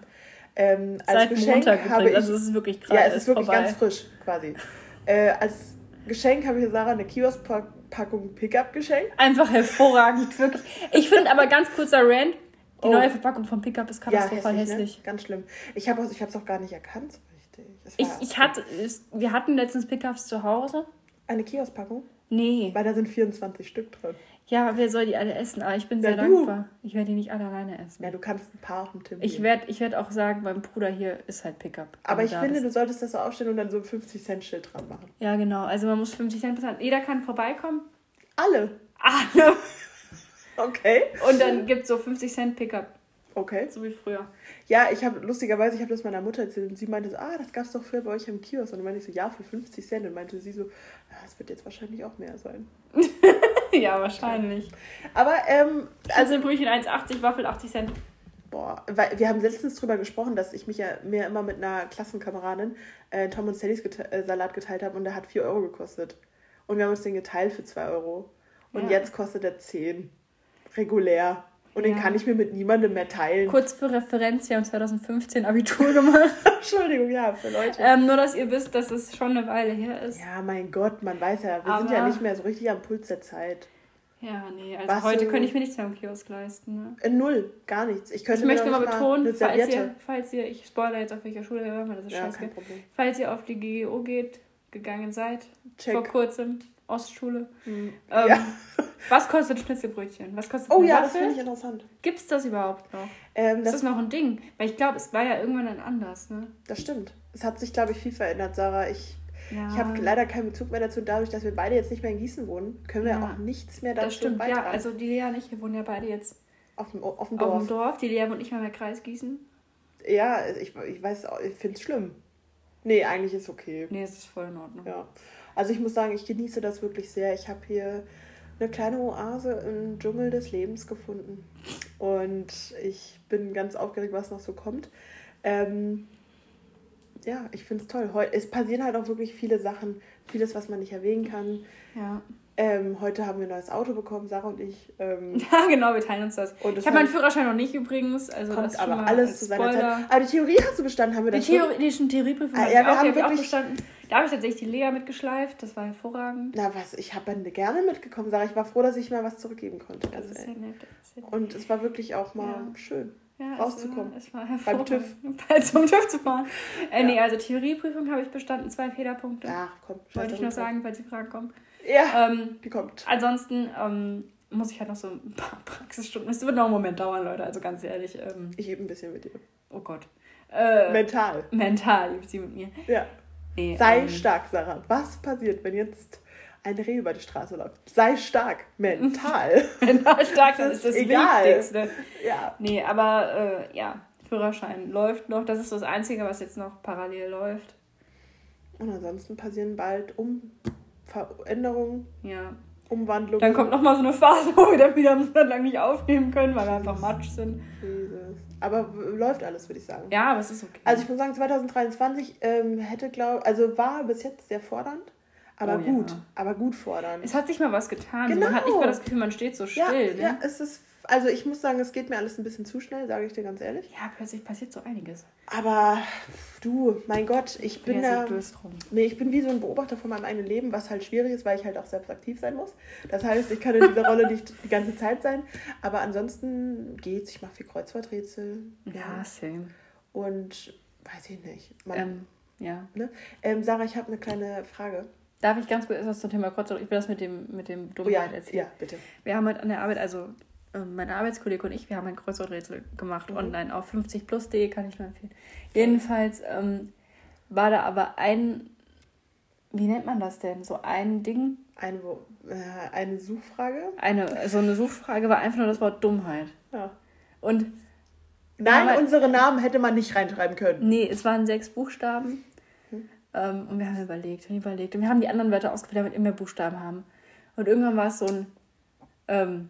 Ähm, als Seit Geschenk Montag habe ich, also es ist wirklich krass. Ja, es ist wirklich vorbei. ganz frisch quasi. Äh, als Geschenk habe ich Sarah eine Kiosk-Packung Pickup geschenkt. Einfach hervorragend, wirklich. Ich finde aber ganz kurzer Rant, die oh. neue Verpackung vom Pickup ist katastrophal ja, hässlich. Hässlich. Ne? Ganz schlimm. Ich habe es auch gar nicht erkannt so richtig. Ich, ich hatte, wir hatten letztens Pickups zu Hause. Eine Kiosk-Packung? Nee. Weil da sind 24 Stück drin. Ja, wer soll die alle essen? Aber ich bin ja, sehr du. dankbar. Ich werde die nicht alle alleine essen. Ja, du kannst ein paar auf dem Tim Ich werde ich werd auch sagen, mein Bruder hier ist halt Pickup. Aber ich finde, bist. du solltest das so aufstellen und dann so ein 50-Cent-Schild dran machen. Ja, genau. Also man muss 50 Cent bezahlen. Jeder kann vorbeikommen. Alle? Alle. (laughs) okay. Und dann gibt es so 50 Cent Pickup. Okay. So wie früher. Ja, ich habe lustigerweise, ich habe das meiner Mutter erzählt und sie meinte so, ah, das gab es doch früher bei euch im Kiosk. Und dann meinte ich so, ja, für 50 Cent. Und meinte sie so, das wird jetzt wahrscheinlich auch mehr sein. (laughs) (laughs) ja, wahrscheinlich. Aber, ähm. Also Brötchen 1,80, Waffel 80 Cent. Boah, weil wir haben letztens drüber gesprochen, dass ich mich ja mehr immer mit einer Klassenkameradin äh, Tom und Sallys gete äh, Salat geteilt habe und der hat 4 Euro gekostet. Und wir haben uns den geteilt für 2 Euro. Und ja. jetzt kostet er 10. Regulär. Und ja. den kann ich mir mit niemandem mehr teilen. Kurz für Referenz, wir haben 2015 Abitur gemacht. (laughs) Entschuldigung, ja, für Leute. Ähm, nur, dass ihr wisst, dass es schon eine Weile her ist. Ja, mein Gott, man weiß ja, wir Aber sind ja nicht mehr so richtig am Puls der Zeit. Ja, nee, also Was heute könnte ich mir nichts mehr am Kiosk leisten. Ne? Äh, null, gar nichts. Ich, könnte ich möchte mal betonen, falls ihr, falls ihr, ich spoilere jetzt auf welcher Schule ihr hört, das ist ja, scheiße. Falls ihr auf die GGO geht, gegangen seid, Check. vor kurzem, Ostschule. Mhm. Ähm, ja. (laughs) Was kostet Schnitzelbrötchen? Was kostet Oh ja, Waffel? das finde ich interessant. Gibt es das überhaupt noch? Ähm, das ist das noch ein Ding? Weil ich glaube, es war ja irgendwann dann anders, ne? Das stimmt. Es hat sich, glaube ich, viel verändert, Sarah. Ich, ja. ich habe leider keinen Bezug mehr dazu. Dadurch, dass wir beide jetzt nicht mehr in Gießen wohnen, können wir ja. auch nichts mehr dazu Das stimmt, beitragen. ja. Also die Lea nicht, wir wohnen ja beide jetzt auf dem, auf dem Dorf. Auf dem Dorf. Die Lea wohnt nicht mehr im Kreis Gießen. Ja, ich, ich weiß, ich finde es schlimm. Nee, eigentlich ist okay. Nee, es ist voll in Ordnung. Ja. Also ich muss sagen, ich genieße das wirklich sehr. Ich habe hier eine kleine Oase im Dschungel des Lebens gefunden. Und ich bin ganz aufgeregt, was noch so kommt. Ähm, ja, ich finde es toll. Es passieren halt auch wirklich viele Sachen, vieles, was man nicht erwähnen kann. Ja. Ähm, heute haben wir ein neues Auto bekommen, Sarah und ich. Ähm, (laughs) ja, genau, wir teilen uns das. ich habe meinen Führerschein noch nicht übrigens. Also kommt das aber alles zu seiner Zeit. Aber die Theorie hast du bestanden, haben wir das schon? Die schon Theorieprüfung ah, ja, wir auch, haben wirklich... auch bestanden. Da habe ich tatsächlich die Lea mitgeschleift, das war hervorragend. Na was, ich habe gerne mitgekommen, Sarah. Ich war froh, dass ich mal was zurückgeben konnte. Das ist sehr nett. Sehr nett. Und es war wirklich auch mal ja. schön. Ja, rauszukommen. Es war, es war Beim TÜV. (laughs) Zum TÜV zu fahren. Äh, ja. Nee, also Theorieprüfung habe ich bestanden, zwei Fehlerpunkte. Ach komm, Wollte ich nur sagen, falls die Fragen kommen. Ja, ähm, die kommt. Ansonsten ähm, muss ich halt noch so ein paar (laughs) Praxisstunden. Es wird noch einen Moment dauern, Leute, also ganz ehrlich. Ähm, ich hebe ein bisschen mit dir. Oh Gott. Äh, mental. Mental übt sie mit mir. Ja. Nee, Sei ähm, stark, Sarah. Was passiert, wenn jetzt ein Reh über die Straße läuft? Sei stark. Mental. (laughs) mental stark, das ist das egal. Wichtigste. Ja. Nee, aber äh, ja, Führerschein läuft noch. Das ist das Einzige, was jetzt noch parallel läuft. Und ansonsten passieren bald um Veränderungen. Ja. Umwandlungen. Dann kommt nochmal so eine Phase, (laughs) wo wir dann wieder lang nicht aufnehmen können, weil wir einfach Matsch sind. Jesus. Aber läuft alles, würde ich sagen. Ja, aber es ist okay. Also ich muss sagen, 2023 ähm, hätte, glaube also war bis jetzt sehr fordernd. Aber oh, gut, ja. aber gut fordernd. Es hat sich mal was getan. Genau. Man hat nicht mehr das Gefühl, man steht so still. Ja, ne? ja es ist also ich muss sagen, es geht mir alles ein bisschen zu schnell, sage ich dir ganz ehrlich. Ja, plötzlich passiert so einiges. Aber du, mein Gott, ich bin da. Nee, ich bin wie so ein Beobachter von meinem eigenen Leben, was halt schwierig ist, weil ich halt auch selbst aktiv sein muss. Das heißt, ich kann in dieser Rolle nicht die ganze Zeit sein. Aber ansonsten geht's. Ich mache viel Kreuzworträtsel. Ja, same. Und weiß ich nicht. Man, ähm, ja. Ne? Ähm, Sarah, ich habe eine kleine Frage. Darf ich ganz kurz etwas zum Thema Kreuzworträtsel? Ich will das mit dem, mit dem Dummheit oh ja, erzählen. Ja, bitte. Wir haben heute an der Arbeit, also mein Arbeitskollege und ich, wir haben ein Kreuzworträtsel gemacht mhm. online auf 50plus.de, kann ich nur empfehlen. Jedenfalls ähm, war da aber ein, wie nennt man das denn? So ein Ding. Eine, äh, eine Suchfrage? Eine, so eine Suchfrage war einfach nur das Wort Dummheit. Ja. Und Nein, halt, unsere Namen hätte man nicht reinschreiben können. Nee, es waren sechs Buchstaben. Mhm. Ähm, und wir haben überlegt und überlegt. Und wir haben die anderen Wörter ausgewählt, damit wir immer Buchstaben haben. Und irgendwann war es so ein ähm,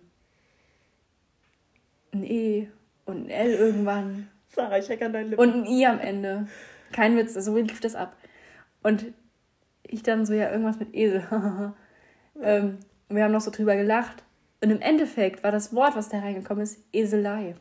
ein E und ein L irgendwann. Sarah, ich an deinen Lippen. Und ein I am Ende. Kein Witz, so lief das ab. Und ich dann so, ja, irgendwas mit Esel. (laughs) ähm, und wir haben noch so drüber gelacht. Und im Endeffekt war das Wort, was da reingekommen ist, Eselei.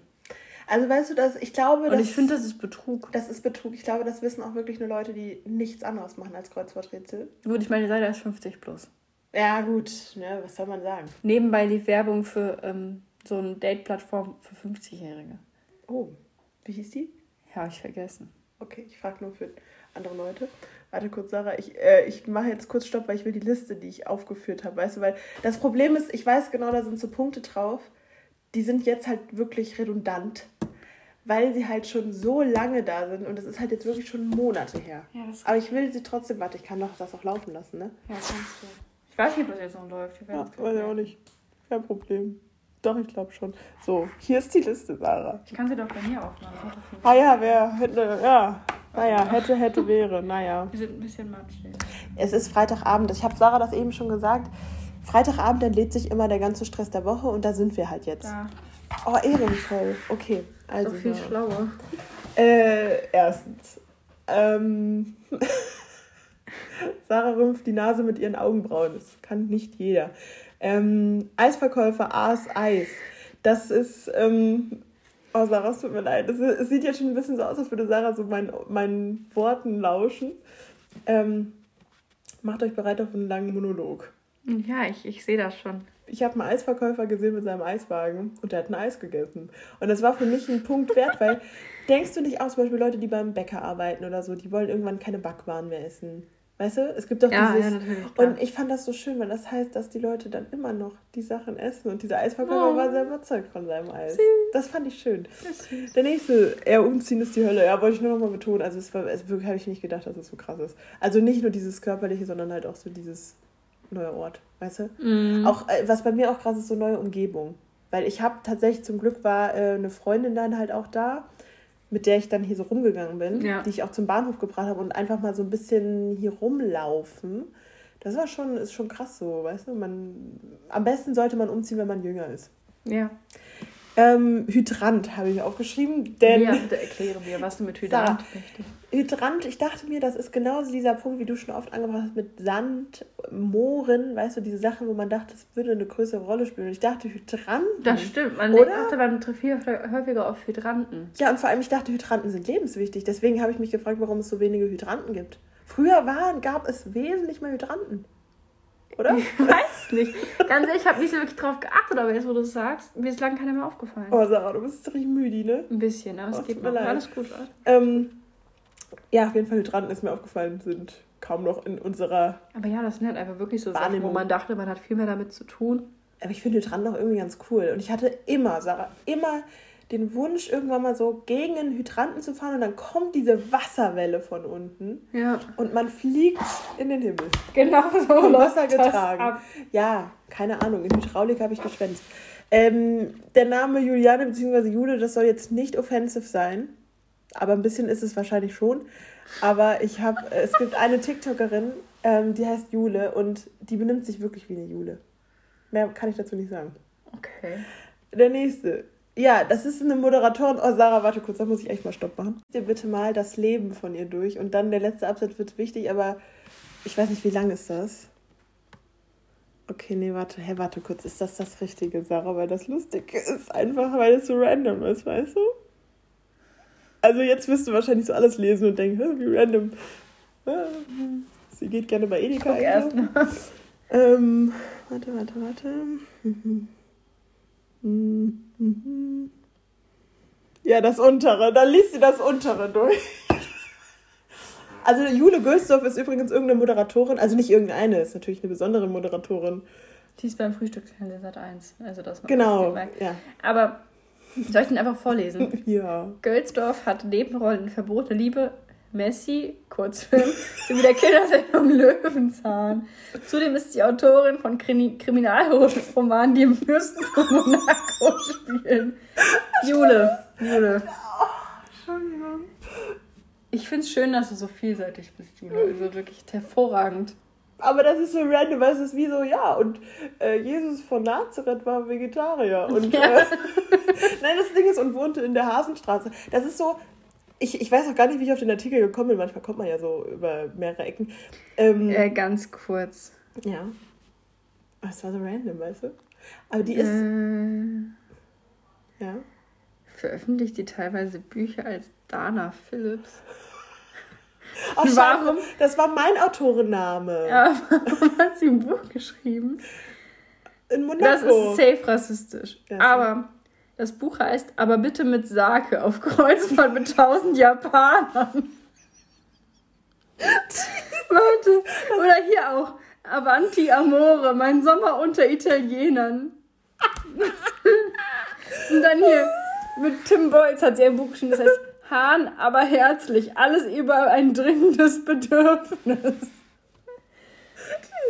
Also weißt du, dass ich glaube, und ich finde, das ist Betrug. Das ist Betrug. Ich glaube, das wissen auch wirklich nur Leute, die nichts anderes machen als Kreuzworträtsel. Gut, ich meine, Seite ist 50 plus. Ja, gut, ne, was soll man sagen? Nebenbei lief Werbung für ähm, so eine Date-Plattform für 50-Jährige. Oh, wie hieß die? Ja, ich vergessen. Okay, ich frage nur für andere Leute. Warte kurz, Sarah, ich, äh, ich mache jetzt kurz Stopp, weil ich will die Liste, die ich aufgeführt habe, weißt du, weil das Problem ist, ich weiß genau, da sind so Punkte drauf, die sind jetzt halt wirklich redundant, weil sie halt schon so lange da sind und es ist halt jetzt wirklich schon Monate her. Ja, Aber ich will sie trotzdem, warte, ich kann doch das auch laufen lassen, ne? Ja, kannst du. Ich weiß nicht, was jetzt noch läuft. Ja, weiß ich auch nicht. Kein Problem. Doch, ich glaube schon. So, hier ist die Liste, Sarah. Ich kann sie doch bei mir aufmachen. Ah ja, wer hätte, ja. Naja, hätte, hätte, wäre, naja. (laughs) Wir sind ein bisschen matschig. Es ist Freitagabend. Ich habe Sarah das eben schon gesagt. Freitagabend entlädt sich immer der ganze Stress der Woche und da sind wir halt jetzt. Ja. Oh, ehrenvoll. Okay, also. So viel so. schlauer. Äh, erstens. Ähm. (laughs) Sarah rümpft die Nase mit ihren Augenbrauen. Das kann nicht jeder. Ähm, Eisverkäufer Aas Eis. Das ist, ähm, oh Sarah, es tut mir leid. Es sieht jetzt schon ein bisschen so aus, als würde Sarah so mein, meinen Worten lauschen. Ähm, macht euch bereit auf einen langen Monolog. Ja, ich, ich sehe das schon. Ich habe einen Eisverkäufer gesehen mit seinem Eiswagen und der hat ein Eis gegessen. Und das war für mich ein Punkt wert, weil (laughs) denkst du nicht auch zum Beispiel Leute, die beim Bäcker arbeiten oder so, die wollen irgendwann keine Backwaren mehr essen. Weißt du, es gibt doch ja, dieses. Ja, und ich fand das so schön, weil das heißt, dass die Leute dann immer noch die Sachen essen. Und dieser Eisverkäufer oh. war sehr überzeugt von seinem Eis. Süß. Das fand ich schön. Der nächste, er umziehen ist die Hölle. Ja, wollte ich nur noch mal betonen. Also, es war, es wirklich, habe ich nicht gedacht, dass es so krass ist. Also, nicht nur dieses Körperliche, sondern halt auch so dieses neue Ort, weißt du? Mm. Auch, äh, was bei mir auch krass ist, so neue Umgebung. Weil ich habe tatsächlich, zum Glück war äh, eine Freundin dann halt auch da mit der ich dann hier so rumgegangen bin, ja. die ich auch zum Bahnhof gebracht habe und einfach mal so ein bisschen hier rumlaufen. Das war schon, ist schon krass so, weißt du? Man, am besten sollte man umziehen, wenn man jünger ist. Ja. Ähm, Hydrant habe ich aufgeschrieben, denn. Ja, bitte erkläre mir, was du mit (laughs) Hydrant möchtest. Hydrant, ich dachte mir, das ist genauso dieser Punkt, wie du schon oft angebracht hast, mit Sand, Mooren, weißt du, diese Sachen, wo man dachte, es würde eine größere Rolle spielen. Und ich dachte, Hydranten. Das stimmt, man oder? achte beim viel häufiger auf Hydranten. Ja, und vor allem, ich dachte, Hydranten sind lebenswichtig. Deswegen habe ich mich gefragt, warum es so wenige Hydranten gibt. Früher waren, gab es wesentlich mehr Hydranten oder? Ich (laughs) weiß nicht. Ganz ehrlich, ich habe nicht so wirklich drauf geachtet, aber jetzt, wo du es sagst, mir ist lange keiner mehr aufgefallen. Oh, Sarah, du bist richtig müde, ne? Ein bisschen, aber oh, es geht mir leid. Alles gut, ähm, Ja, auf jeden Fall Hydranten ist mir aufgefallen, sind kaum noch in unserer. Aber ja, das sind halt einfach wirklich so Sachen, wo man dachte, man hat viel mehr damit zu tun. Aber ich finde Hydranten auch irgendwie ganz cool. Und ich hatte immer, Sarah, immer den Wunsch, irgendwann mal so gegen einen Hydranten zu fahren und dann kommt diese Wasserwelle von unten ja. und man fliegt in den Himmel. Genau so. Vom Wasser getragen. Ja, keine Ahnung. In Hydraulik habe ich geschwänzt. Ähm, der Name Juliane bzw. Jule, das soll jetzt nicht offensive sein, aber ein bisschen ist es wahrscheinlich schon. Aber ich habe, es gibt eine TikTokerin, ähm, die heißt Jule und die benimmt sich wirklich wie eine Jule. Mehr kann ich dazu nicht sagen. Okay. Der nächste. Ja, das ist eine Moderatorin. Oh, Sarah, warte kurz, da muss ich echt mal Stopp machen. Dir bitte mal das Leben von ihr durch und dann der letzte Absatz wird wichtig, aber ich weiß nicht, wie lang ist das? Okay, nee, warte, hä, warte kurz, ist das das Richtige, Sarah? Weil das Lustige ist einfach, weil es so random ist, weißt du? Also jetzt wirst du wahrscheinlich so alles lesen und denken, wie random. Ah, sie geht gerne bei Edeka. Guck erst. Ähm, warte, warte, warte. Mhm. (laughs) Ja, das untere. Dann liest sie das untere durch. (laughs) Also Jule Gölsdorf ist übrigens irgendeine Moderatorin, also nicht irgendeine, ist natürlich eine besondere Moderatorin. Die ist beim Frühstücksfernsehen Sat 1. Also das genau, ja. Aber soll ich den einfach vorlesen? (laughs) ja. Gölsdorf hat Nebenrollen Verbote Liebe, Messi, Kurzfilm, sowie der Kindersendung (laughs) Löwenzahn. Zudem ist sie Autorin von Krimi Kriminalromanen, die im Fürstentum Monaco spielen. Jule. Jule. Entschuldigung. Ich finde es schön, dass du so vielseitig bist, Jule. Also wirklich hervorragend. Aber das ist so random, weil es ist wie so, ja, und äh, Jesus von Nazareth war Vegetarier. Und ja. äh, (laughs) nein, das Ding ist, und wohnte in der Hasenstraße. Das ist so, ich, ich weiß auch gar nicht, wie ich auf den Artikel gekommen bin. Manchmal kommt man ja so über mehrere Ecken. Ähm, äh, ganz kurz. Ja. Es war so random, weißt du? Aber die ist. Äh, ja. Veröffentlicht die teilweise Bücher als Dana Phillips. Ach, warum? Das war mein Autorenname. Ja, (laughs) warum hat sie ein Buch geschrieben? In Monaco. Das ist safe rassistisch. Ja, Aber das Buch heißt Aber bitte mit Sake auf Kreuzfahrt mit tausend Japanern. (laughs) Leute, oder hier auch Avanti Amore, mein Sommer unter Italienern. (laughs) Und dann hier mit Tim Boyce hat sie ein Buch geschrieben, das heißt Hahn, aber herzlich, alles über ein dringendes Bedürfnis.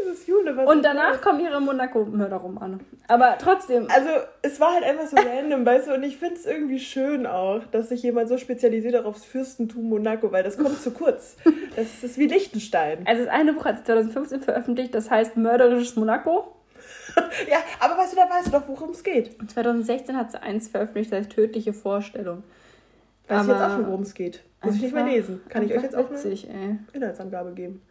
Jesus, Jule, was Und danach kommen ihre Monaco-Mörderromane. Aber trotzdem. Also, es war halt einfach so random, weißt du, und ich finde es irgendwie schön auch, dass sich jemand so spezialisiert aufs Fürstentum Monaco, weil das kommt zu kurz. Das ist wie Liechtenstein. Also, das eine Buch hat 2015 veröffentlicht, das heißt Mörderisches Monaco. (laughs) ja, aber weißt du, da weißt du doch, worum es geht. Und 2016 hat sie eins veröffentlicht, das heißt Tödliche Vorstellung. Weiß ich jetzt auch schon, worum es geht. Muss ich nicht mehr lesen. Kann ich euch jetzt auch witzig, eine Inhaltsangabe geben.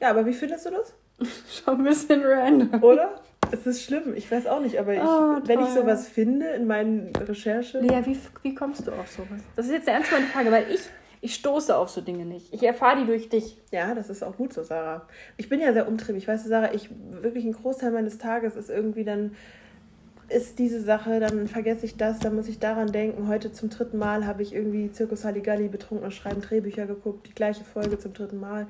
Ja, aber wie findest du das? (laughs) Schon ein bisschen random. Oder? Es ist schlimm, ich weiß auch nicht, aber ich, oh, wenn ich sowas finde in meinen Recherchen. Ja, wie, wie kommst du auf sowas? Das ist jetzt eine ernst Frage, weil ich, ich stoße auf so Dinge nicht. Ich erfahre die durch dich. Ja, das ist auch gut so, Sarah. Ich bin ja sehr umtriebig. Weißt du, Sarah, ich wirklich ein Großteil meines Tages ist irgendwie dann ist diese Sache, dann vergesse ich das, dann muss ich daran denken. Heute zum dritten Mal habe ich irgendwie Zirkus Halligalli betrunken und schreiben Drehbücher geguckt, die gleiche Folge zum dritten Mal.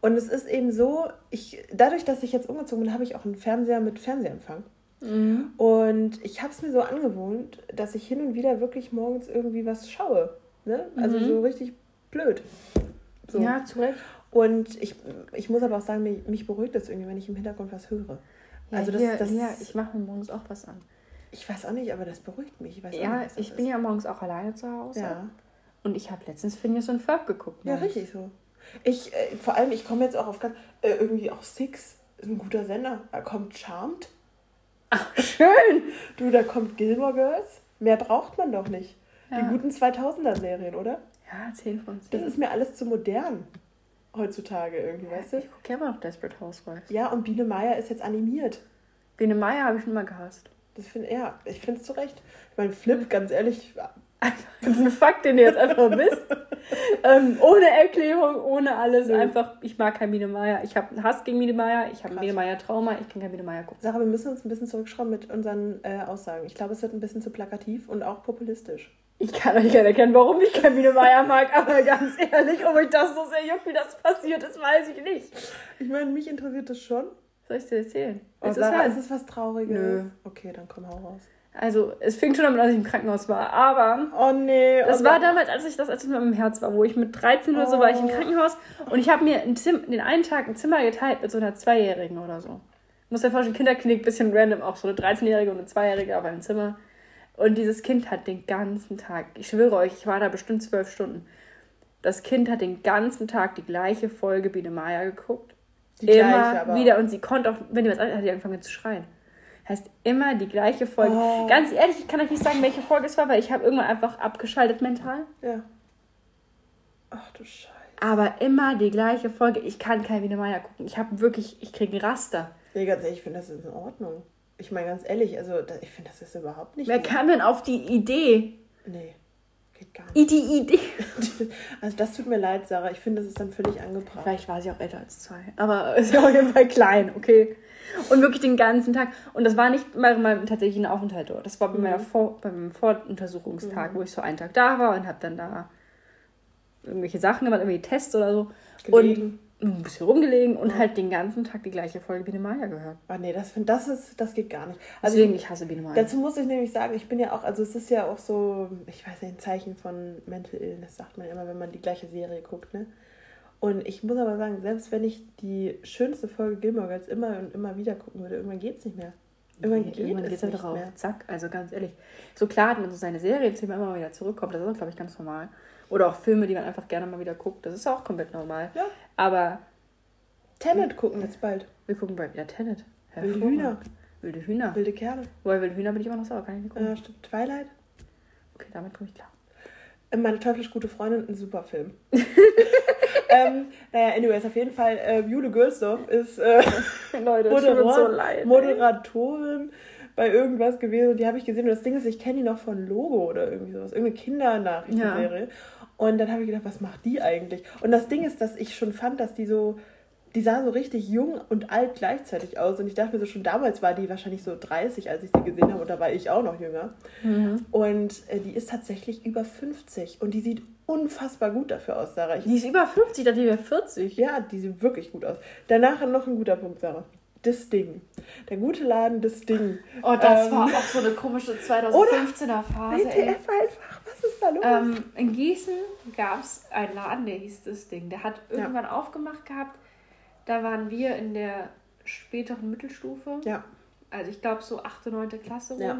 Und es ist eben so, ich, dadurch, dass ich jetzt umgezogen bin, habe ich auch einen Fernseher mit Fernsehempfang. Mhm. Und ich habe es mir so angewohnt, dass ich hin und wieder wirklich morgens irgendwie was schaue. Ne? Also mhm. so richtig blöd. So. Ja, zu Recht. Und ich, ich muss aber auch sagen, mich, mich beruhigt das irgendwie, wenn ich im Hintergrund was höre. Ja, also das, hier, das, ja, ich mache mir morgens auch was an. Ich weiß auch nicht, aber das beruhigt mich. Ich ja, nicht, ich bin ja morgens auch alleine zu Hause. Ja. Und ich habe letztens Phineas und Ferb geguckt. Ja, richtig so. Ich, äh, vor allem, ich komme jetzt auch auf ganz, äh, irgendwie auch Six, ist ein guter Sender. Da kommt Charmed. Ach, schön. Du, da kommt Gilmore Girls. Mehr braucht man doch nicht. Ja. Die guten 2000er-Serien, oder? Ja, 10 von 10. Das ist mir alles zu modern heutzutage irgendwie, weißt du? Ich gucke immer noch Desperate Housewives. Ja, und Biene Meier ist jetzt animiert. Biene Meier habe ich schon mal gehasst. Das finde ja, ich finde es zu Recht. Ich meine, Flip, ganz ehrlich, das ist ein Fakt, den du jetzt einfach wisst. ähm, ohne Erklärung, ohne alles. Nee. Einfach, ich mag kein Biene Meier. Ich habe einen Hass gegen Biene Meier. Ich habe Biene Meier Trauma. Ich kann kein Biene Meier gucken. Sarah, wir müssen uns ein bisschen zurückschrauben mit unseren äh, Aussagen. Ich glaube, es wird ein bisschen zu plakativ und auch populistisch. Ich kann euch nicht erkennen, warum ich Biene Meier mag, aber ganz ehrlich, ob euch das so sehr juckt, wie das passiert ist, weiß ich nicht. Ich meine, mich interessiert das schon. Soll ich dir erzählen? Oh, Sarah, ist es was Trauriges? Nö. Okay, dann komm, hau raus. Also, es fing schon damit an, dass ich im Krankenhaus war. Aber. Oh nee. Das oh war damals, als ich das, als ich mit meinem Herz war, wo ich mit 13 oder so war ich im oh. Krankenhaus und ich habe mir ein den einen Tag ein Zimmer geteilt mit so einer Zweijährigen oder so. Ich muss dir vorstellen, Kinderklinik, bisschen random, auch so eine 13-Jährige und eine Zweijährige auf einem Zimmer. Und dieses Kind hat den ganzen Tag, ich schwöre euch, ich war da bestimmt zwölf Stunden. Das Kind hat den ganzen Tag die gleiche Folge Biene Maya geguckt. Die immer gleiche, wieder. Und sie konnte auch, wenn die was anderes hat, die angefangen zu schreien heißt immer die gleiche Folge. Oh. Ganz ehrlich, ich kann euch nicht sagen, welche Folge es war, weil ich habe irgendwann einfach abgeschaltet mental. Ja. Ach du Scheiße. Aber immer die gleiche Folge. Ich kann kein Wiener Meier gucken. Ich habe wirklich, ich kriege Raster. Nee, ganz ehrlich, ich finde, das ist in Ordnung. Ich meine, ganz ehrlich, also ich finde, das ist überhaupt nicht. Wer gut. kam denn auf die Idee? Nee, geht gar nicht. Die Idee. (laughs) Also das tut mir leid, Sarah. Ich finde, das ist dann völlig angebracht. Vielleicht war sie auch älter als zwei. Aber (laughs) ist ja auf jeden Fall klein, okay. Und wirklich den ganzen Tag. Und das war nicht bei meinem tatsächlichen Aufenthalt dort. Das war bei, meiner mhm. Vor bei meinem Voruntersuchungstag, mhm. wo ich so einen Tag da war und habe dann da irgendwelche Sachen gemacht, irgendwie Tests oder so. Gelegen. Und ein bisschen rumgelegen und halt den ganzen Tag die gleiche Folge Biene Maya gehört. Ah nee, das, das, ist, das geht gar nicht. Also Deswegen, ich hasse Biene Maya. Dazu muss ich nämlich sagen, ich bin ja auch, also es ist ja auch so, ich weiß nicht, ein Zeichen von Mental Illness, sagt man immer, wenn man die gleiche Serie guckt, ne? Und ich muss aber sagen, selbst wenn ich die schönste Folge Gilmore Girls immer und immer wieder gucken würde, irgendwann geht es nicht mehr. Irgendwann geht irgendwann es nicht drauf. mehr. Zack, also ganz ehrlich. So klar hat man so seine Serien, immer mal wieder zurückkommt, das ist, glaube ich, ganz normal. Oder auch Filme, die man einfach gerne mal wieder guckt, das ist auch komplett normal. Ja. Aber... Tenet gucken jetzt bald. Wir gucken bald wieder Tenet. Wilde Hühner. Wilde Hühner. Wilde Kerle. Wobei Wilde Hühner bin ich immer noch sauer, kann ich nicht gucken. Ja, stimmt. Twilight. Okay, damit komme ich klar. Meine teuflisch gute Freundin, ein super Film. (laughs) ähm, naja, anyways, auf jeden Fall, äh, Jule Gülsdorf ist äh, (laughs) Leute, Moderat so leid, Moderatorin bei irgendwas gewesen und die habe ich gesehen und das Ding ist, ich kenne die noch von Logo oder irgendwie sowas, irgendeine Kindernachrichtenserie. Ja. Und dann habe ich gedacht, was macht die eigentlich? Und das Ding ist, dass ich schon fand, dass die so die sah so richtig jung und alt gleichzeitig aus. Und ich dachte mir so, schon damals war die wahrscheinlich so 30, als ich sie gesehen habe. Und da war ich auch noch jünger. Mhm. Und äh, die ist tatsächlich über 50. Und die sieht unfassbar gut dafür aus, Sarah. Ich, die ist über 50, dann die wäre 40. Ja, die sieht wirklich gut aus. Danach noch ein guter Punkt, Sarah. Das Ding. Der gute Laden, das Ding. Oh, das ähm, war auch so eine komische 2015er Phase. WTF einfach, was ist da los? Ähm, in Gießen gab es einen Laden, der hieß das Ding. Der hat irgendwann ja. aufgemacht gehabt da waren wir in der späteren Mittelstufe. Ja. Also ich glaube so 8., 9. Klasse rum. Ja.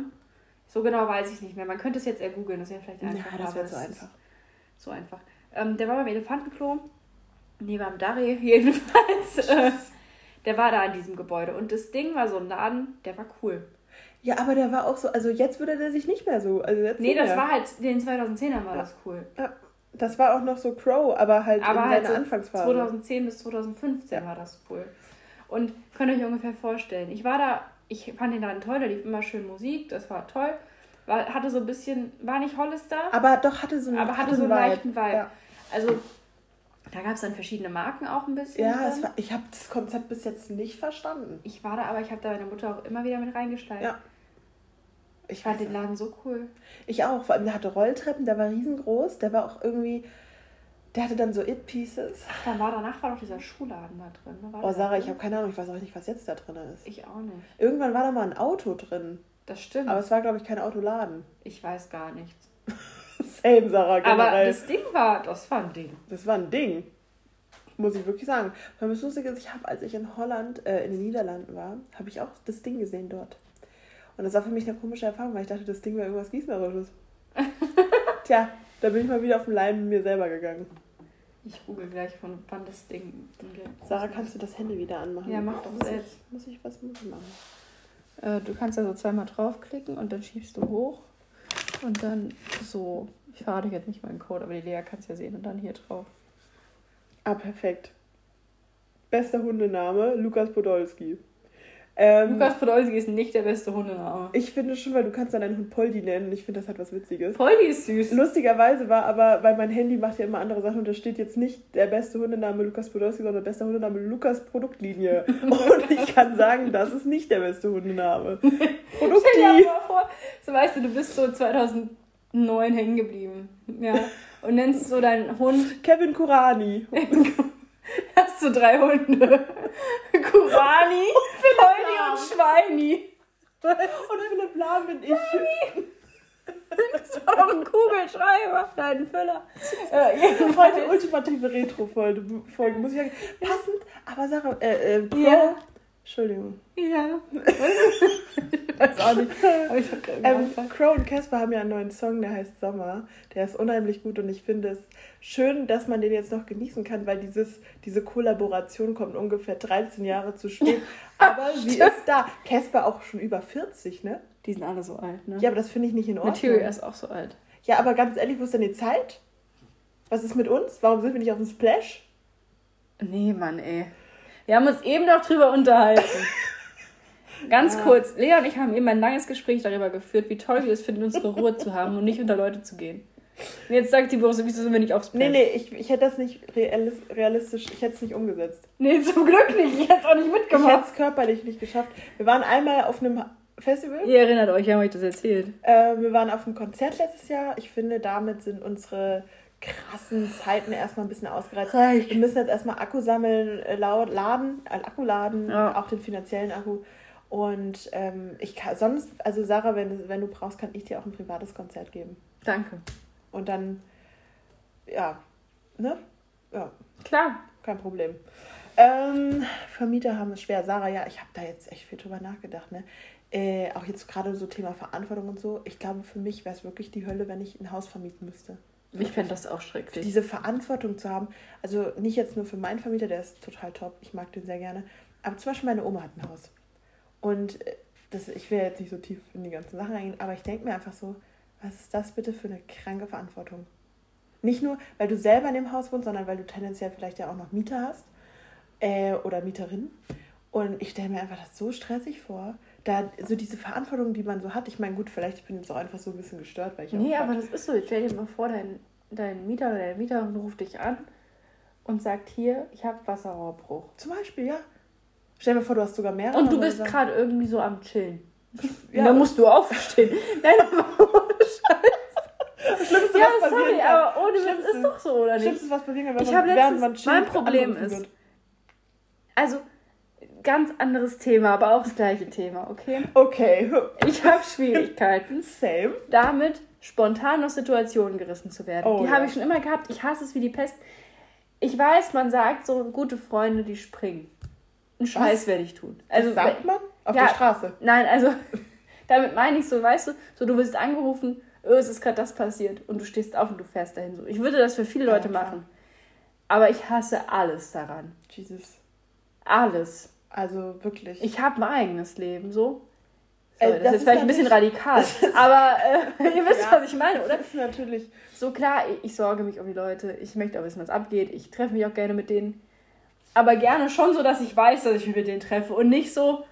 So genau weiß ich nicht mehr. Man könnte es jetzt eher googeln, das wäre vielleicht einfacher. Ja, das wäre so einfach. So einfach. Ähm, der war beim Elefantenklo. Nee, beim Darry jedenfalls. Der war da in diesem Gebäude. Und das Ding war so ein Laden, der war cool. Ja, aber der war auch so, also jetzt würde der sich nicht mehr so. Also jetzt nee, das war halt, den 2010ern war ja. das cool. Ja. Das war auch noch so Crow, aber halt aber in halt seiner so Anfangsphase. 2010 bis 2015 ja. war das cool. Und könnt ihr euch ungefähr vorstellen, ich war da, ich fand den Laden toll, da lief immer schön Musik, das war toll. War, hatte so ein bisschen, war nicht Hollister. Aber doch hatte so einen, aber hatte so einen leichten Vibe. Ja. Also da gab es dann verschiedene Marken auch ein bisschen. Ja, war, ich habe das Konzept bis jetzt nicht verstanden. Ich war da, aber ich habe da meine Mutter auch immer wieder mit reingeschleift. Ja. Ich fand den Laden so cool. Ich auch. Vor allem, der hatte Rolltreppen, der war riesengroß. Der war auch irgendwie. Der hatte dann so It-Pieces. Ach, dann war danach war doch dieser Schuhladen da drin. Ne? oh, Sarah, ich habe keine Ahnung, ich weiß auch nicht, was jetzt da drin ist. Ich auch nicht. Irgendwann war da mal ein Auto drin. Das stimmt. Aber es war, glaube ich, kein Autoladen. Ich weiß gar nichts. (laughs) Same, Sarah, generell. Aber das Ding war, das war ein Ding. Das war ein Ding. Muss ich wirklich sagen. Weil das Lustige ist, ich habe, als ich in Holland, äh, in den Niederlanden war, habe ich auch das Ding gesehen dort. Und das war für mich eine komische Erfahrung, weil ich dachte, das Ding wäre irgendwas Gießnerisches. (laughs) Tja, da bin ich mal wieder auf den Leim mit mir selber gegangen. Ich google gleich, von wann das Ding Sarah, kannst du das Handy wieder anmachen? Ja, mach doch muss selbst. Ich, muss ich was machen? Äh, du kannst also zweimal draufklicken und dann schiebst du hoch und dann so. Ich verrate jetzt nicht meinen Code, aber die Lea kann es ja sehen und dann hier drauf. Ah, perfekt. Bester Hundename, Lukas Podolski. Ähm, Lukas Podolski ist nicht der beste Hundename. Ich finde schon, weil du kannst dann deinen Hund Poldi nennen. Ich finde, das hat was Witziges. Poldi ist süß. Lustigerweise war aber, weil mein Handy macht ja immer andere Sachen und da steht jetzt nicht der beste Hundename Lukas Podolski, sondern der beste Hundename Lukas Produktlinie. (laughs) und ich kann sagen, das ist nicht der beste Hundename. (laughs) Produktlinie. Stell dir mal vor, so weißt du, du bist so 2009 hängen geblieben. Ja. Und nennst so deinen Hund (laughs) Kevin Kurani. (laughs) Hast du drei Hunde? (laughs) Kurani, Poldi und Schweini. Und Philipp Lahm bin ich. Das war doch ein Kugelschreiber. Nein, ein Füller. Äh, jedenfalls die ultimative Retro-Folge, muss ich sagen. Passend, aber Sarah, äh, äh, Pro, ja. Entschuldigung. Ja. (laughs) ich weiß auch nicht. Aber ich hab ähm, Crow und Casper haben ja einen neuen Song, der heißt Sommer. Der ist unheimlich gut und ich finde es schön, dass man den jetzt noch genießen kann, weil dieses, diese Kollaboration kommt ungefähr 13 Jahre zu spät. (laughs) Aber sie ist da. Casper auch schon über 40, ne? Die sind alle so alt, ne? Ja, aber das finde ich nicht in Ordnung. Materia ist auch so alt. Ja, aber ganz ehrlich, wo ist denn die Zeit? Was ist mit uns? Warum sind wir nicht auf dem Splash? Nee, Mann, ey. Wir haben uns eben noch drüber unterhalten. (laughs) Ganz ja. kurz, Lea und ich haben eben ein langes Gespräch darüber geführt, wie toll wir es finden, unsere Ruhe zu haben und nicht unter Leute zu gehen. Und jetzt sagt die Boris, wieso sind wir nicht aufs Plan? Nee, nee, ich, ich hätte das nicht realistisch, ich hätte es nicht umgesetzt. Nee, zum Glück nicht, ich hätte es auch nicht mitgemacht. Ich hätte es körperlich nicht geschafft. Wir waren einmal auf einem Festival. Ihr erinnert euch, wir haben euch das erzählt. Äh, wir waren auf einem Konzert letztes Jahr. Ich finde, damit sind unsere krassen Zeiten erstmal ein bisschen ausgereizt. Reich. Wir müssen jetzt erstmal Akku sammeln, äh, laden, äh, Akku laden, ja. auch den finanziellen Akku. Und ähm, ich kann sonst, also Sarah, wenn, wenn du brauchst, kann ich dir auch ein privates Konzert geben. Danke. Und dann, ja, ne? Ja. Klar. Kein Problem. Ähm, Vermieter haben es schwer. Sarah, ja, ich habe da jetzt echt viel drüber nachgedacht, ne? Äh, auch jetzt gerade so Thema Verantwortung und so. Ich glaube, für mich wäre es wirklich die Hölle, wenn ich ein Haus vermieten müsste. Ich fände das auch schrecklich. Diese Verantwortung zu haben, also nicht jetzt nur für meinen Vermieter, der ist total top, ich mag den sehr gerne, aber zum Beispiel meine Oma hat ein Haus. Und äh, das, ich will jetzt nicht so tief in die ganzen Sachen eingehen, aber ich denke mir einfach so, was ist das bitte für eine kranke Verantwortung? Nicht nur, weil du selber in dem Haus wohnst, sondern weil du tendenziell vielleicht ja auch noch Mieter hast äh, oder Mieterin. Und ich stelle mir einfach das so stressig vor, da so diese Verantwortung, die man so hat. Ich meine, gut, vielleicht bin ich jetzt auch einfach so ein bisschen gestört, weil ich Nee, aber das ist so. Stell dir mal vor, dein, dein Mieter oder deine Mieterin ruft dich an und sagt: Hier, ich habe Wasserrohrbruch. Zum Beispiel, ja. Stell dir mal vor, du hast sogar mehrere. Und du bist gerade irgendwie so am Chillen. (laughs) Ja. dann musst du aufstehen. (laughs) Nein, aber ohne Scheiß. Schlimmste, ja, was sorry, kann. aber ohne Witz ist doch so, oder nicht? Schlimmste, was passieren kann, wenn ich man, letztens, man chillt, Mein Problem ist, also ganz anderes Thema, aber auch das gleiche Thema, okay? Okay. Ich habe Schwierigkeiten. (laughs) Same. Damit spontan aus Situationen gerissen zu werden. Oh, die ja. habe ich schon immer gehabt. Ich hasse es wie die Pest. Ich weiß, man sagt so, gute Freunde, die springen. Einen Scheiß werde ich tun. Also, das sagt man? Auf ja, der Straße? Nein, also (laughs) damit meine ich so, weißt du, so du wirst angerufen, oh, es ist gerade das passiert und du stehst auf und du fährst dahin. So. Ich würde das für viele Leute ja, machen. Aber ich hasse alles daran. Jesus. Alles. Also wirklich. Ich habe mein eigenes Leben, so. Sorry, äh, das, das, ist vielleicht ein bisschen radikal. (laughs) aber äh, ihr wisst, ja, was ich meine, oder? Das ist natürlich. So klar, ich, ich, sorge mich um die Leute. Ich möchte auch wissen, was abgeht. Ich treffe mich auch gerne mit denen. Aber gerne schon so, dass ich weiß, dass ich mich mit denen treffe. Und nicht so.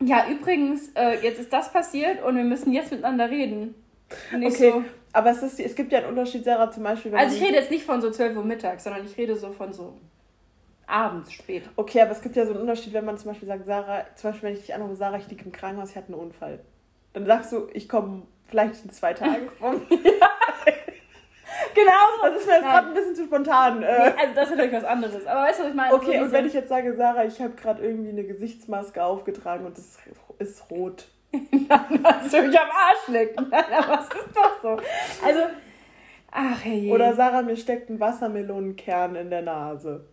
Ja, übrigens, äh, jetzt ist das passiert und wir müssen jetzt miteinander reden. Nicht okay, so. aber es, ist, es gibt ja einen Unterschied, Sarah, zum Beispiel. also, ich rede jetzt nicht von so 12 Uhr mittags, sondern ich rede so von so abends spät. Okay, aber es gibt ja so einen Unterschied, wenn man zum Beispiel sagt, Sarah, zum Beispiel, wenn ich dich anrufe, Sarah, ich liege im Krankenhaus, ich hatte einen Unfall. Dann sagst du, ich komme vielleicht in zwei Tagen (laughs) rum. genau. Das ist mir jetzt gerade ein bisschen zu spontan. Äh. Nee, also das ist natürlich was anderes. Aber weißt du, was ich meine? Okay, so und wenn ich jetzt sage, Sarah, ich habe gerade irgendwie eine Gesichtsmaske aufgetragen und es ist rot. Dann hast du mich am Arsch lecken. Aber es ist doch so. Also, ach hey. Oder Sarah, mir steckt ein Wassermelonenkern in der Nase.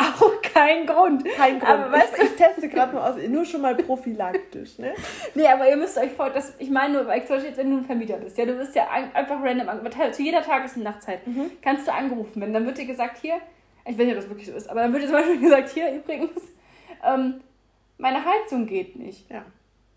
Auch kein Grund. Kein Grund. Aber weißt du, ich teste gerade nur aus, nur schon mal prophylaktisch, ne? (laughs) nee, aber ihr müsst euch vor, dass, ich meine nur, weil zum Beispiel jetzt, wenn du ein Vermieter bist, ja, du bist ja einfach random, zu jeder Tages- und Nachtzeit, mhm. kannst du angerufen werden. Dann wird dir gesagt, hier, ich weiß nicht, ob das wirklich so ist, aber dann wird dir zum Beispiel (laughs) gesagt, hier übrigens, ähm, meine Heizung geht nicht. Ja.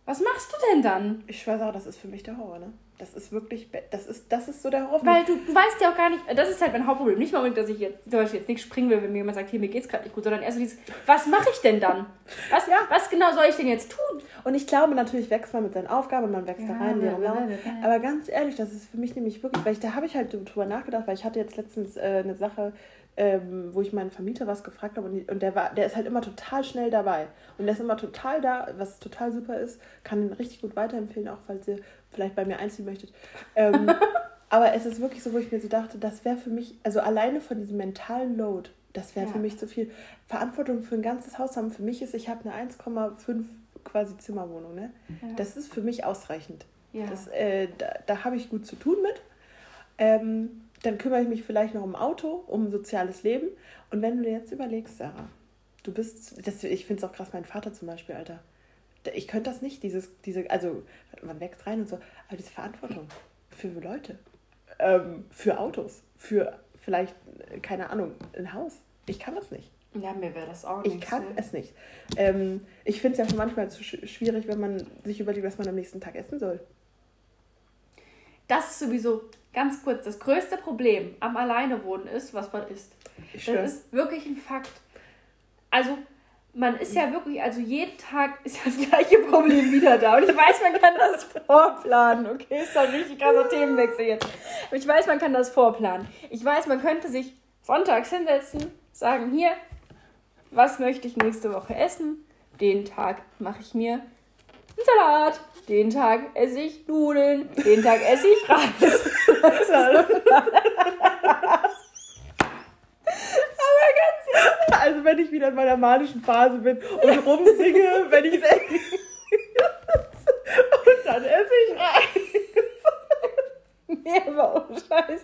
Was machst du denn dann? Ich weiß auch, das ist für mich der Horror, ne? Das ist wirklich, das ist, das ist so der Horror. Weil du, du weißt ja auch gar nicht, das ist halt mein Hauptproblem. Nicht mal, dass ich jetzt zum Beispiel jetzt nicht springen will, wenn mir jemand sagt, hier, mir geht's gerade nicht gut, sondern erst so dieses, was mache ich denn dann? Was, ja. was genau soll ich denn jetzt tun? Und ich glaube, natürlich wächst man mit seinen Aufgaben, man wächst ja, da rein. Ja, ja, Aber ganz ehrlich, das ist für mich nämlich wirklich, weil ich, da habe ich halt drüber nachgedacht, weil ich hatte jetzt letztens äh, eine Sache, ähm, wo ich meinen Vermieter was gefragt habe und, die, und der war, der ist halt immer total schnell dabei und der ist immer total da, was total super ist, kann ihn richtig gut weiterempfehlen, auch falls ihr vielleicht bei mir einziehen möchtet. Ähm, (laughs) aber es ist wirklich so, wo ich mir so dachte, das wäre für mich, also alleine von diesem mentalen Load, das wäre ja. für mich zu viel. Verantwortung für ein ganzes Haus haben, für mich ist, ich habe eine 1,5 quasi Zimmerwohnung, ne? Ja. Das ist für mich ausreichend. Ja. Das, äh, da da habe ich gut zu tun mit. Ähm, dann kümmere ich mich vielleicht noch um Auto, um soziales Leben. Und wenn du dir jetzt überlegst, Sarah, du bist, das, ich finde es auch krass, mein Vater zum Beispiel, Alter. Ich könnte das nicht, dieses, diese, also man wächst rein und so, aber diese Verantwortung für Leute, ähm, für Autos, für vielleicht, keine Ahnung, ein Haus. Ich kann das nicht. Ja, mir wäre das auch nicht. Ich kann ne? es nicht. Ähm, ich finde es ja schon manchmal zu schwierig, wenn man sich überlegt, was man am nächsten Tag essen soll. Das ist sowieso ganz kurz, das größte Problem am Alleinewohnen ist, was man isst. Ich das ist wirklich ein Fakt. Also, man ist ja wirklich, also jeden Tag ist das gleiche Problem wieder da. Und ich weiß, man kann das vorplanen. Okay, ist doch ein richtig krasser Themenwechsel jetzt. Aber ich weiß, man kann das vorplanen. Ich weiß, man könnte sich sonntags hinsetzen, sagen, hier, was möchte ich nächste Woche essen? Den Tag mache ich mir einen Salat. Den Tag esse ich Nudeln. Den Tag esse ich Reis. (laughs) Aber ganz ehrlich. (laughs) Also wenn ich wieder in meiner manischen Phase bin und rumsinge, wenn ich es (laughs) Und dann esse ich Reis. (laughs) Ohne Scheiß.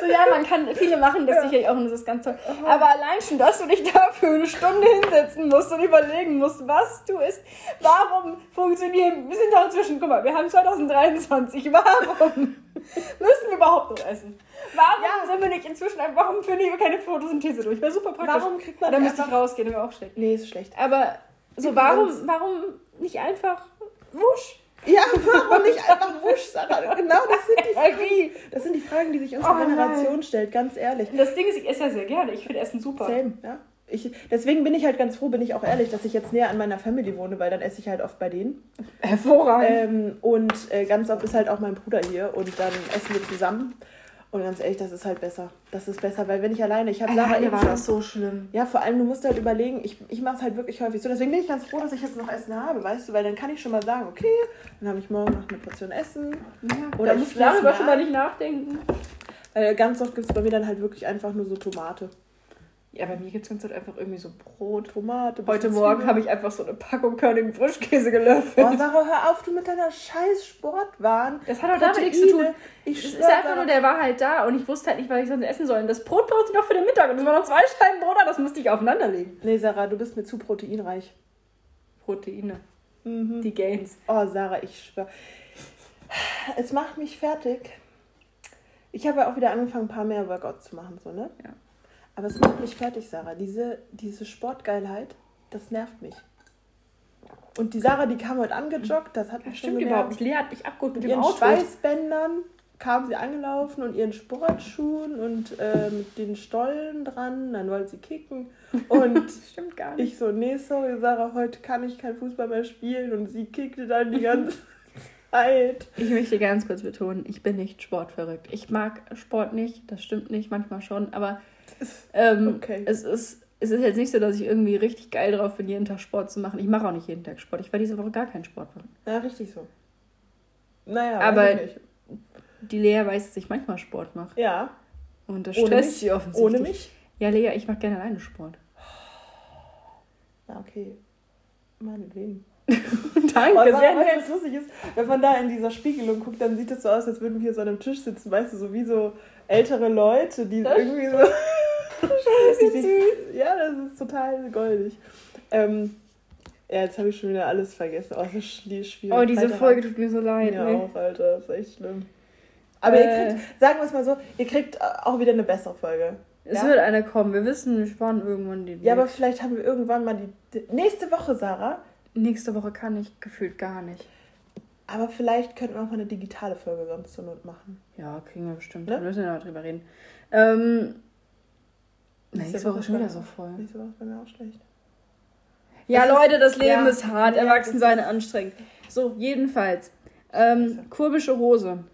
So, ja, man kann, viele machen das ja. sicherlich auch und das ist ganz toll. Aber allein schon, dass du dich dafür eine Stunde hinsetzen musst und überlegen musst, was du isst. Warum funktionieren, wir sind doch inzwischen, guck mal, wir haben 2023. Warum (laughs) müssen wir überhaupt noch essen? Warum ja. sind wir nicht inzwischen warum führen wir keine Photosynthese durch? Wäre super praktisch. Warum kriegt man Da müsste ich rausgehen, wäre auch schlecht. Nee, ist schlecht. Aber so, warum, warum nicht einfach wusch? Ja, warum nicht einfach wusch, Sarah? Genau, das sind die Fragen. Das sind die Fragen, die sich unsere oh, Generation stellt, ganz ehrlich. Das Ding ist, ich esse ja sehr gerne. Ich finde Essen super. Same, ja. Ich, deswegen bin ich halt ganz froh, bin ich auch ehrlich, dass ich jetzt näher an meiner Family wohne, weil dann esse ich halt oft bei denen. Hervorragend. Ähm, und äh, ganz oft ist halt auch mein Bruder hier und dann essen wir zusammen. Und ganz ehrlich, das ist halt besser. Das ist besser, weil wenn ich alleine, ich habe Sarah eben war das so schlimm. Ja, vor allem, du musst halt überlegen, ich, ich mache es halt wirklich häufig so. Deswegen bin ich ganz froh, dass ich jetzt noch Essen habe, weißt du, weil dann kann ich schon mal sagen, okay, dann habe ich morgen noch eine Portion Essen. Ja, oder ich darüber schon mal nicht nachdenken. Weil ganz oft gibt es bei mir dann halt wirklich einfach nur so Tomate. Ja, bei mir gibt es ganz oft einfach irgendwie so Brot, Tomate. Heute Morgen habe ich einfach so eine Packung Körnigen Frischkäse gelöffelt. Oh, Sarah, hör auf, du mit deiner scheiß Sportwahn. Das hat doch damit nichts zu tun. Ich es ist einfach nur, der war halt da und ich wusste halt nicht, was ich sonst essen soll. Und das Brot brauchte ich noch für den Mittag und es waren noch zwei Scheiben Brot, das musste ich aufeinanderlegen. Nee, Sarah, du bist mir zu proteinreich. Proteine. Mhm. Die Gains. Oh, Sarah, ich schwöre. Es macht mich fertig. Ich habe ja auch wieder angefangen, ein paar mehr Workouts zu machen, so, ne? Ja. Aber es macht mich fertig, Sarah. Diese, diese Sportgeilheit, das nervt mich. Und die Sarah, die kam heute angejoggt, das hat mich das stimmt überhaupt nicht. Lea hat mich abgeholt mit, mit ihren Auto. Schweißbändern kam sie angelaufen und ihren Sportschuhen und äh, mit den Stollen dran. Dann wollte sie kicken. Und (laughs) stimmt gar nicht. ich so, nee, sorry, Sarah, heute kann ich kein Fußball mehr spielen. Und sie kickte dann die ganze (laughs) Zeit. Ich möchte ganz kurz betonen, ich bin nicht sportverrückt. Ich mag Sport nicht, das stimmt nicht, manchmal schon, aber ähm, okay. Es ist, es ist jetzt nicht so, dass ich irgendwie richtig geil drauf bin, jeden Tag Sport zu machen. Ich mache auch nicht jeden Tag Sport. Ich war diese Woche gar keinen Sport machen. Ja, richtig so. Naja, aber die Lea weiß, dass ich manchmal Sport mache. Ja. Und das stresst sie offensichtlich. Ohne mich? Ja, Lea, ich mache gerne alleine Sport. Ja, okay. Meinetwegen. (laughs) Danke, sehr nett. Was lustig ist, wenn man da in dieser Spiegelung guckt, dann sieht es so aus, als würden wir hier so an einem Tisch sitzen, weißt du, so wie so ältere Leute, die das irgendwie so. das (laughs) ist süß. Ja, das ist total goldig. Ähm, ja, jetzt habe ich schon wieder alles vergessen. Oh, ist schwierig. Oh, diese Folge tut mir so leid. Ja, ne? auch, Alter. Das ist echt schlimm. Aber äh, ihr kriegt, sagen wir es mal so, ihr kriegt auch wieder eine bessere Folge. Es ja? wird eine kommen. Wir wissen nicht, wann irgendwann die. Ja, aber vielleicht haben wir irgendwann mal die. Nächste Woche, Sarah. Nächste Woche kann ich gefühlt gar nicht. Aber vielleicht könnten wir auch mal eine digitale Folge sonst zur Not machen. Ja, kriegen wir bestimmt. Ne? Wir müssen ja noch drüber reden. Ähm, nächste, Woche schon wieder so voll. Nächste Woche wäre mir auch schlecht. Ja, das Leute, das Leben ja, ist hart. Ja, Erwachsensein anstrengend. So, jedenfalls. Ähm, kurbische Hose.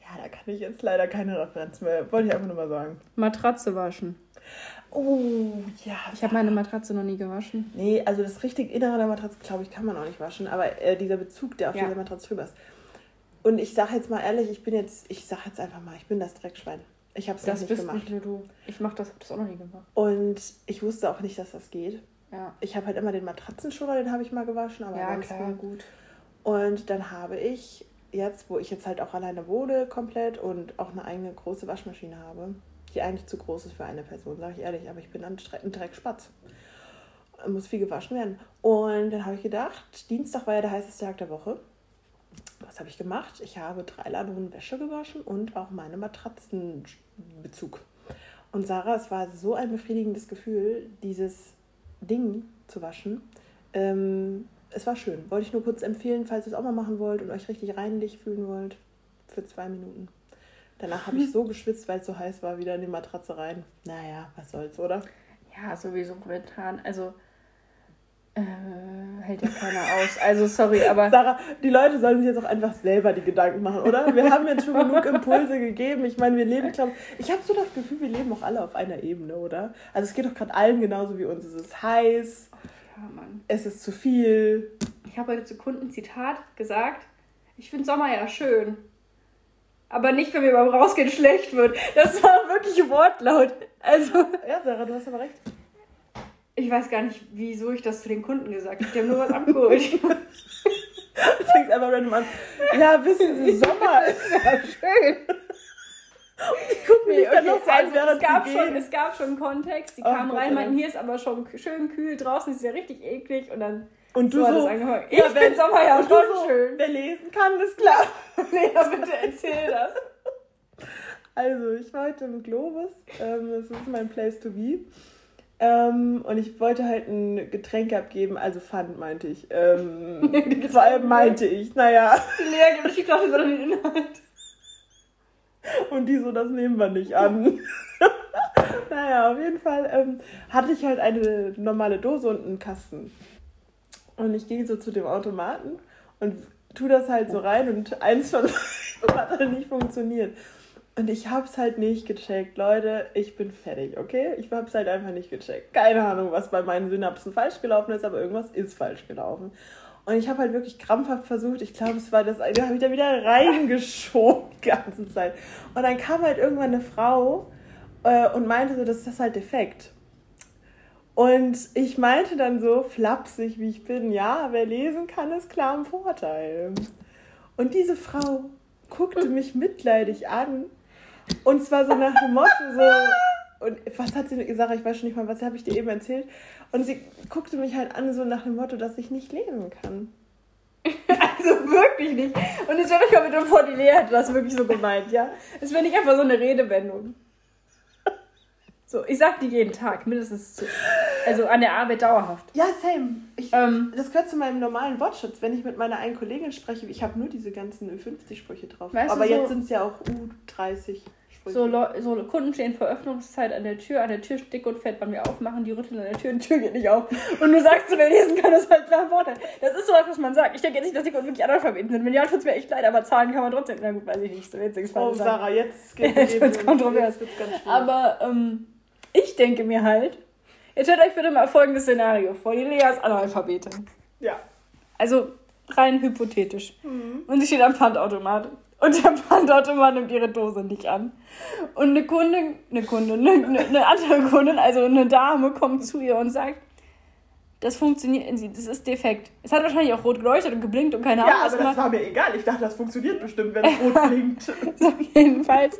Ja, da kann ich jetzt leider keine Referenz mehr. Wollte ich einfach nur mal sagen. Matratze waschen. Oh, ja. Ich habe meine Matratze noch nie gewaschen. Nee, also das richtig Innere der Matratze, glaube ich, kann man auch nicht waschen. Aber äh, dieser Bezug, der auf ja. dieser Matratze drüber ist. Und ich sage jetzt mal ehrlich, ich bin jetzt, ich sage jetzt einfach mal, ich bin das Dreckschwein. Ich habe es noch nicht bist gemacht. Nicht du. Ich mache das, habe das auch noch nie gemacht. Und ich wusste auch nicht, dass das geht. Ja. Ich habe halt immer den Matratzenschoner, den habe ich mal gewaschen, aber ja, klar, gut. Und dann habe ich jetzt, wo ich jetzt halt auch alleine wohne komplett und auch eine eigene große Waschmaschine habe, die eigentlich zu groß ist für eine Person, sage ich ehrlich, aber ich bin ein Dreckspatz. Muss viel gewaschen werden. Und dann habe ich gedacht, Dienstag war ja der heißeste Tag der Woche. Was habe ich gemacht? Ich habe drei Ladungen Wäsche gewaschen und auch meine Matratzenbezug. Und Sarah, es war so ein befriedigendes Gefühl, dieses Ding zu waschen. Ähm, es war schön. Wollte ich nur kurz empfehlen, falls ihr es auch mal machen wollt und euch richtig reinlich fühlen wollt, für zwei Minuten. Danach habe ich so geschwitzt, weil es so heiß war, wieder in die Matratze rein. Naja, was soll's, oder? Ja, sowieso momentan. Also, äh, hält ja keiner aus. Also, sorry, aber. Sarah, die Leute sollen sich jetzt auch einfach selber die Gedanken machen, oder? Wir haben jetzt schon genug Impulse gegeben. Ich meine, wir leben, glaube ich, habe so das Gefühl, wir leben auch alle auf einer Ebene, oder? Also, es geht doch gerade allen genauso wie uns. Es ist heiß. Ja, Mann. Es ist zu viel. Ich habe heute zu Kunden Zitat gesagt. Ich finde Sommer ja schön. Aber nicht, wenn mir beim Rausgehen schlecht wird. Das war wirklich Wortlaut. Also. Ja, Sarah, du hast aber recht. Ich weiß gar nicht, wieso ich das zu den Kunden gesagt habe. Die haben nur was abgeholt. Du fängst einfach random an. Ja, wissen Sie, Sommer ist ja schön. Ich gucke mir nee, okay, noch also, es, gab schon, es gab schon Kontext. Die oh, kamen rein, meinten, hier ist aber schon schön kühl, draußen ist ja richtig eklig und dann und du so, so ich ja, bin Sommer ja schon so, schön. Wer lesen kann, ist klar. (laughs) Lea, bitte (laughs) erzähl das. Also, ich war heute im Globus. Ähm, das ist mein Place to be. Ähm, und ich wollte halt ein Getränk abgeben, also Pfand meinte ich. Ähm, (laughs) vor allem meinte ich, naja. Die Lea gibt ich dachte, das war den Inhalt. Und die so, das nehmen wir nicht an. naja, auf jeden Fall ähm, hatte ich halt eine normale Dose und einen Kasten. Und ich gehe so zu dem Automaten und tu das halt so rein und eins von (laughs) hat halt nicht funktioniert. Und ich hab's halt nicht gecheckt. Leute, ich bin fertig, okay? Ich hab's halt einfach nicht gecheckt. Keine Ahnung, was bei meinen Synapsen falsch gelaufen ist, aber irgendwas ist falsch gelaufen. Und ich habe halt wirklich krampfhaft versucht, ich glaube, es war das eine, habe ich da wieder reingeschoben die ganze Zeit. Und dann kam halt irgendwann eine Frau äh, und meinte so, das ist das halt defekt. Und ich meinte dann so flapsig, wie ich bin, ja, wer lesen kann, ist klar im Vorteil. Und diese Frau guckte mich mitleidig an und zwar so nach dem Motto so, und was hat sie gesagt? Ich weiß schon nicht mal, was habe ich dir eben erzählt. Und sie guckte mich halt an, so nach dem Motto, dass ich nicht lesen kann. (laughs) Also wirklich nicht. Und ich stelle mich mal mit vor, die Lea hat das wirklich so gemeint, ja? Es wäre nicht einfach so eine Redewendung. So, ich sag die jeden Tag, mindestens zu. Also an der Arbeit dauerhaft. Ja, same. Ich, ähm, das gehört zu meinem normalen Wortschutz, wenn ich mit meiner einen Kollegin spreche. Ich habe nur diese ganzen Ü50-Sprüche drauf. Weißt Aber so, jetzt sind es ja auch U30. So, so, Kunden stehen vor Öffnungszeit an der Tür, an der Tür dick und fett bei mir aufmachen, die rütteln an der Tür, die Tür geht nicht auf. Und du sagst, wer lesen kann, das halt klar Vorteil. Das ist so was, was man sagt. Ich denke jetzt nicht, dass die Kunden wirklich Analphabeten sind. Wenn ja, tut es mir echt leid, aber zahlen kann man trotzdem. Na gut, weiß ich nicht. So jetzt oh, Sarah, jetzt (laughs) geht es jetzt kontrovers. Aber ähm, ich denke mir halt, Jetzt stellt euch bitte mal folgendes Szenario vor. Die Lea ist Analphabetin. Ja. Also rein hypothetisch. Mhm. Und sie steht am Pfandautomat. Und der Pfandautomat nimmt ihre Dose nicht an. Und eine Kundin, eine Kundin, eine, eine andere Kundin, also eine Dame, kommt zu ihr und sagt, das funktioniert, das ist defekt. Es hat wahrscheinlich auch rot geleuchtet und geblinkt und keine Ahnung. Ja, aber das war mir egal. Ich dachte, das funktioniert bestimmt, wenn es rot (laughs) blinkt. so, (laughs) jedenfalls.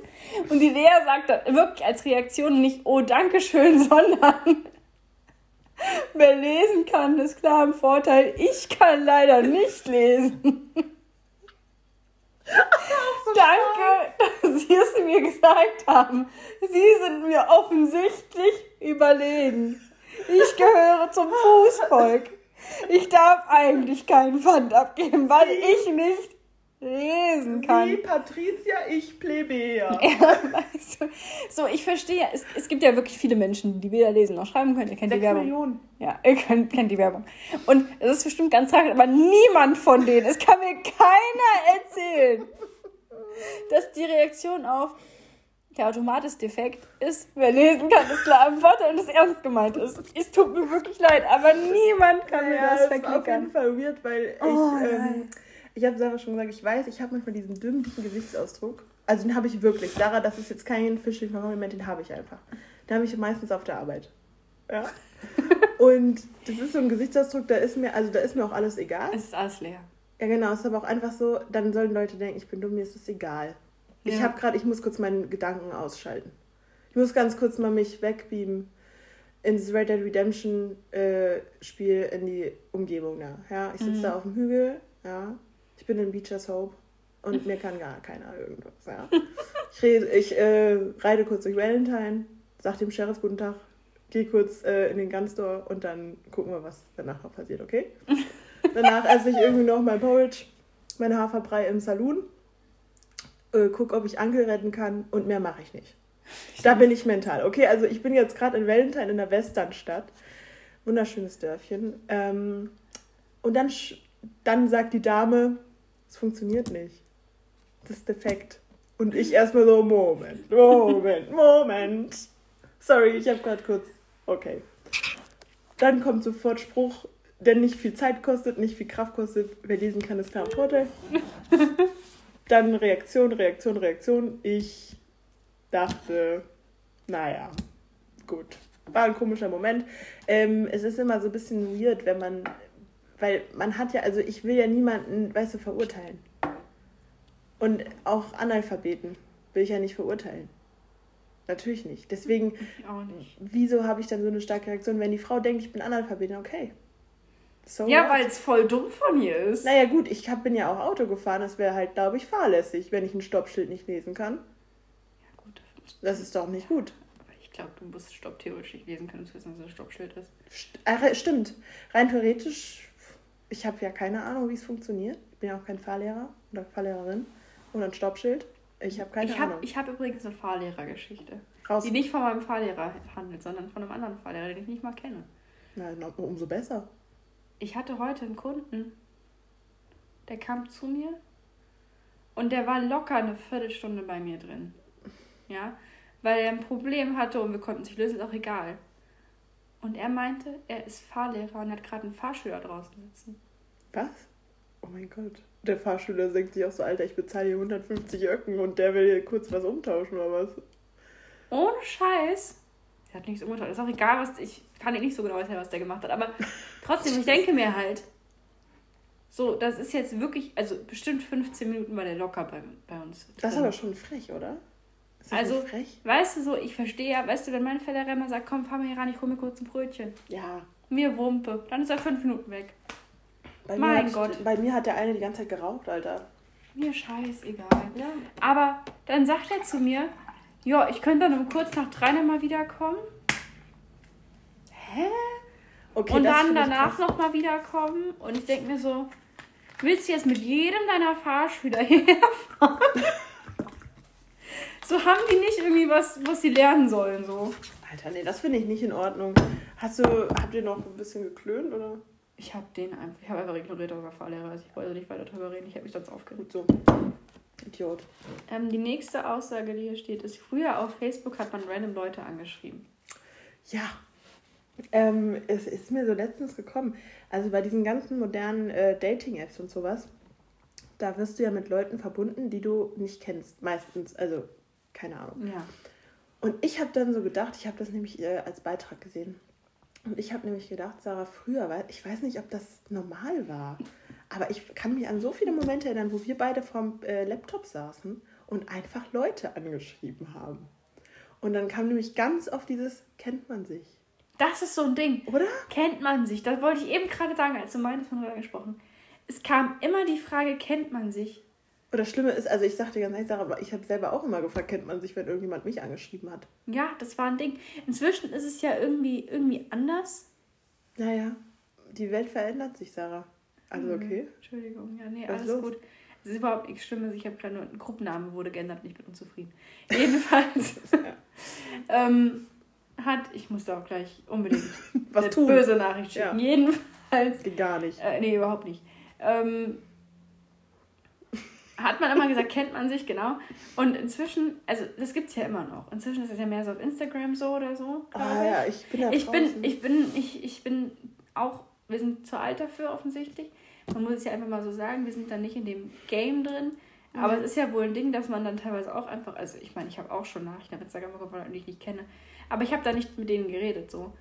Und die Lea sagt wirklich als Reaktion nicht, oh, danke schön, (laughs) sondern wer lesen kann, ist klar im Vorteil. Ich kann leider nicht lesen. so Danke, dass Sie es mir gesagt haben. Sie sind mir offensichtlich überlegen. Ich gehöre zum Fußvolk. Ich darf eigentlich keinen Pfand abgeben, weil ich nicht lesen kann. Sie, Patricia, ich Plebejer. (laughs) Ja, weißt du, so, ich verstehe, es, es gibt ja wirklich viele Menschen, die weder lesen noch schreiben können. Ihr kennt Sechs die Werbung. Millionen. Ja, ihr kennt, kennt die Werbung. Und es ist bestimmt ganz tragisch, aber niemand von denen, es kann mir keiner erzählen, dass die Reaktion auf der Automat ist defekt, ist, wer lesen kann, ist klar im Vorteil und es ernst gemeint ist. Es tut mir wirklich leid, aber niemand kann ja, mir das verklickern. Ist auf jeden Fall weird, weil oh, ich, ähm, ich habe selber schon gesagt, ich weiß, ich habe manchmal diesen dümmlichen Gesichtsausdruck. Also den habe ich wirklich. Sarah, das ist jetzt kein fischlicher Moment, den habe ich einfach. Den habe ich meistens auf der Arbeit. Ja. (laughs) und das ist so ein Gesichtsausdruck, da ist mir, also da ist mir auch alles egal. Es ist alles leer. Ja, genau, es ist aber auch einfach so, dann sollen Leute denken, ich bin dumm, mir ist es egal. Ja. Ich habe gerade, ich muss kurz meinen Gedanken ausschalten. Ich muss ganz kurz mal mich wegbeamen ins Red Dead Redemption äh, Spiel in die Umgebung da. Ja, ich sitze mhm. da auf dem Hügel, ja. Ich bin in Beecher's Hope und mir kann gar keiner irgendwas, ja. (laughs) Ich, rede, ich äh, reite kurz durch Valentine, sag dem Sheriff guten Tag, gehe kurz äh, in den Gunstore und dann gucken wir, was danach noch passiert, okay? (laughs) danach esse ich irgendwie noch mein Porridge, mein Haferbrei im Saloon äh, guck, ob ich Ankel retten kann und mehr mache ich nicht. (laughs) Da bin ich mental. Okay, also ich bin jetzt gerade in Valentine in der Westernstadt. Wunderschönes Dörfchen. Ähm, und dann, dann sagt die Dame, es funktioniert nicht. Das ist defekt. Und ich erstmal so, Moment, Moment, (laughs) Moment. Sorry, ich habe gerade kurz. Okay. Dann kommt sofort Spruch, der nicht viel Zeit kostet, nicht viel Kraft kostet. Wer lesen kann, ist klar ein Vorteil. (laughs) Dann Reaktion, Reaktion, Reaktion. Ich dachte, naja, gut. War ein komischer Moment. Ähm, es ist immer so ein bisschen weird, wenn man, weil man hat ja, also ich will ja niemanden, weißt du, verurteilen. Und auch Analphabeten will ich ja nicht verurteilen. Natürlich nicht. Deswegen, nicht. wieso habe ich dann so eine starke Reaktion, wenn die Frau denkt, ich bin Analphabetin? Okay, So ja, weil es voll dumm von ihr ist. Naja, gut, ich hab, bin ja auch Auto gefahren. Das wäre halt, glaube ich, fahrlässig, wenn ich ein Stoppschild nicht lesen kann. Ja, gut. Das ist doch nicht gut. Aber ich glaube, du musst Stopp theoretisch nicht lesen können, zu wissen, dass es ein Stoppschild ist. St äh, stimmt. Rein theoretisch, ich habe ja keine Ahnung, wie es funktioniert. Ich bin ja auch kein Fahrlehrer oder Fahrlehrerin. Und ein Stoppschild. Ich habe keine ich hab, Ahnung. Ich habe übrigens eine Fahrlehrergeschichte. Raus. Die nicht von meinem Fahrlehrer handelt, sondern von einem anderen Fahrlehrer, den ich nicht mal kenne. Na, umso besser ich hatte heute einen Kunden, der kam zu mir und der war locker eine Viertelstunde bei mir drin. Ja, weil er ein Problem hatte und wir konnten sich lösen, ist auch egal. Und er meinte, er ist Fahrlehrer und hat gerade einen Fahrschüler draußen sitzen. Was? Oh mein Gott. Der Fahrschüler denkt sich auch so, Alter, ich bezahle hier 150 Öcken und der will hier kurz was umtauschen oder was? Ohne Scheiß. Der hat nichts umgetauscht. Ist auch egal, was ich kann nicht so genau erzählen, was der gemacht hat. Aber (laughs) trotzdem, ich denke mir halt, so, das ist jetzt wirklich, also bestimmt 15 Minuten war der locker bei, bei uns. Das ist aber schon frech, oder? also, frech? weißt du so, ich verstehe ja, weißt du, wenn mein Fellere immer sagt, komm, fahr mal hier ran, ich hol mir kurz ein Brötchen. Ja. Mir Wumpe. Dann ist er fünf Minuten weg. Bei mein hat, Gott. Bei mir hat der eine die ganze Zeit geraucht, Alter. Mir scheißegal. Ja. Aber dann sagt er zu mir, ja, ich könnte dann um kurz nach drei nochmal wiederkommen. Hä? Okay, und dann danach nochmal wiederkommen. Und ich denke mir so, willst du jetzt mit jedem deiner Fahrschüler (laughs) herfahren? so haben die nicht irgendwie was, was sie lernen sollen, so. Alter, nee, das finde ich nicht in Ordnung. Hast du, habt ihr noch ein bisschen geklönt, oder? Ich habe den einfach, ich habe einfach ignoriert, dass er Fahrlehrer ist. Ich wollte nicht weiter darüber reden, ich habe mich sonst aufgeregt. So. Idiot. Ähm, die nächste Aussage, die hier steht, ist, früher auf Facebook hat man random Leute angeschrieben. Ja, ähm, es ist mir so letztens gekommen. Also bei diesen ganzen modernen äh, Dating-Apps und sowas, da wirst du ja mit Leuten verbunden, die du nicht kennst, meistens. Also, keine Ahnung. Ja. Und ich habe dann so gedacht, ich habe das nämlich äh, als Beitrag gesehen. Und ich habe nämlich gedacht, Sarah, früher, weil ich weiß nicht, ob das normal war, aber ich kann mich an so viele Momente erinnern, wo wir beide vorm äh, Laptop saßen und einfach Leute angeschrieben haben. Und dann kam nämlich ganz oft dieses, kennt man sich. Das ist so ein Ding. Oder? Kennt man sich. Das wollte ich eben gerade sagen, als du meinst von Röder gesprochen. Es kam immer die Frage, kennt man sich? Und das Schlimme ist, also ich sagte ganz ehrlich, Sarah, ich habe selber auch immer gefragt, kennt man sich, wenn irgendjemand mich angeschrieben hat. Ja, das war ein Ding. Inzwischen ist es ja irgendwie, irgendwie anders. Naja, die Welt verändert sich, Sarah. Also mhm. okay. Entschuldigung, ja, nee, Was alles los? gut. Es ist überhaupt nichts Schlimmes. Ich habe gerade nur ein Gruppenname wurde geändert, nicht mit unzufrieden. (laughs) Jedenfalls (laughs) ähm, hat, ich musste auch gleich unbedingt (laughs) Was eine tun? böse Nachricht schicken. Ja. Jedenfalls. Geht gar nicht. Äh, nee, überhaupt nicht. Ähm, hat man immer gesagt, kennt man sich, genau. Und inzwischen, also das gibt es ja immer noch. Inzwischen ist es ja mehr so auf Instagram so oder so. Ah ja, ich bin da ich bin, ich bin, ich, ich bin auch, wir sind zu alt dafür offensichtlich. Man muss es ja einfach mal so sagen, wir sind da nicht in dem Game drin. Aber mhm. es ist ja wohl ein Ding, dass man dann teilweise auch einfach, also ich meine, ich habe auch schon Nachrichten auf Instagram bekommen, die ich nicht kenne. Aber ich habe da nicht mit denen geredet so.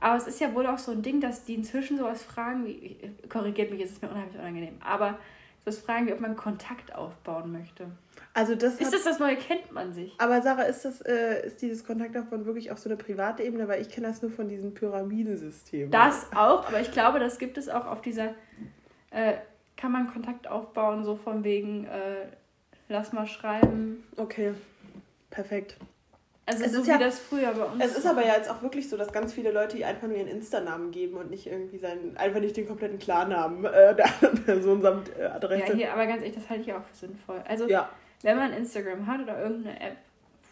Aber es ist ja wohl auch so ein Ding, dass die inzwischen sowas fragen, wie, korrigiert mich, es ist mir unheimlich unangenehm, aber das fragen wie ob man Kontakt aufbauen möchte. Also das ist das das Neue, kennt man sich. Aber Sarah, ist, das, äh, ist dieses Kontaktaufbauen wirklich auf so eine private Ebene? Weil ich kenne das nur von diesen Pyramidensystemen. Das auch, aber ich glaube, das gibt es auch auf dieser, äh, kann man Kontakt aufbauen, so von wegen, äh, lass mal schreiben. Okay, perfekt. Also es so ist wie ja, das früher bei uns. Es ist aber ja jetzt auch wirklich so, dass ganz viele Leute ihr einfach nur ihren Insta-Namen geben und nicht irgendwie seinen, einfach nicht den kompletten Klarnamen äh, der anderen Person samt äh, Adresse. Ja, hier, aber ganz ehrlich, das halte ich auch für sinnvoll. Also, ja. wenn man Instagram hat oder irgendeine App,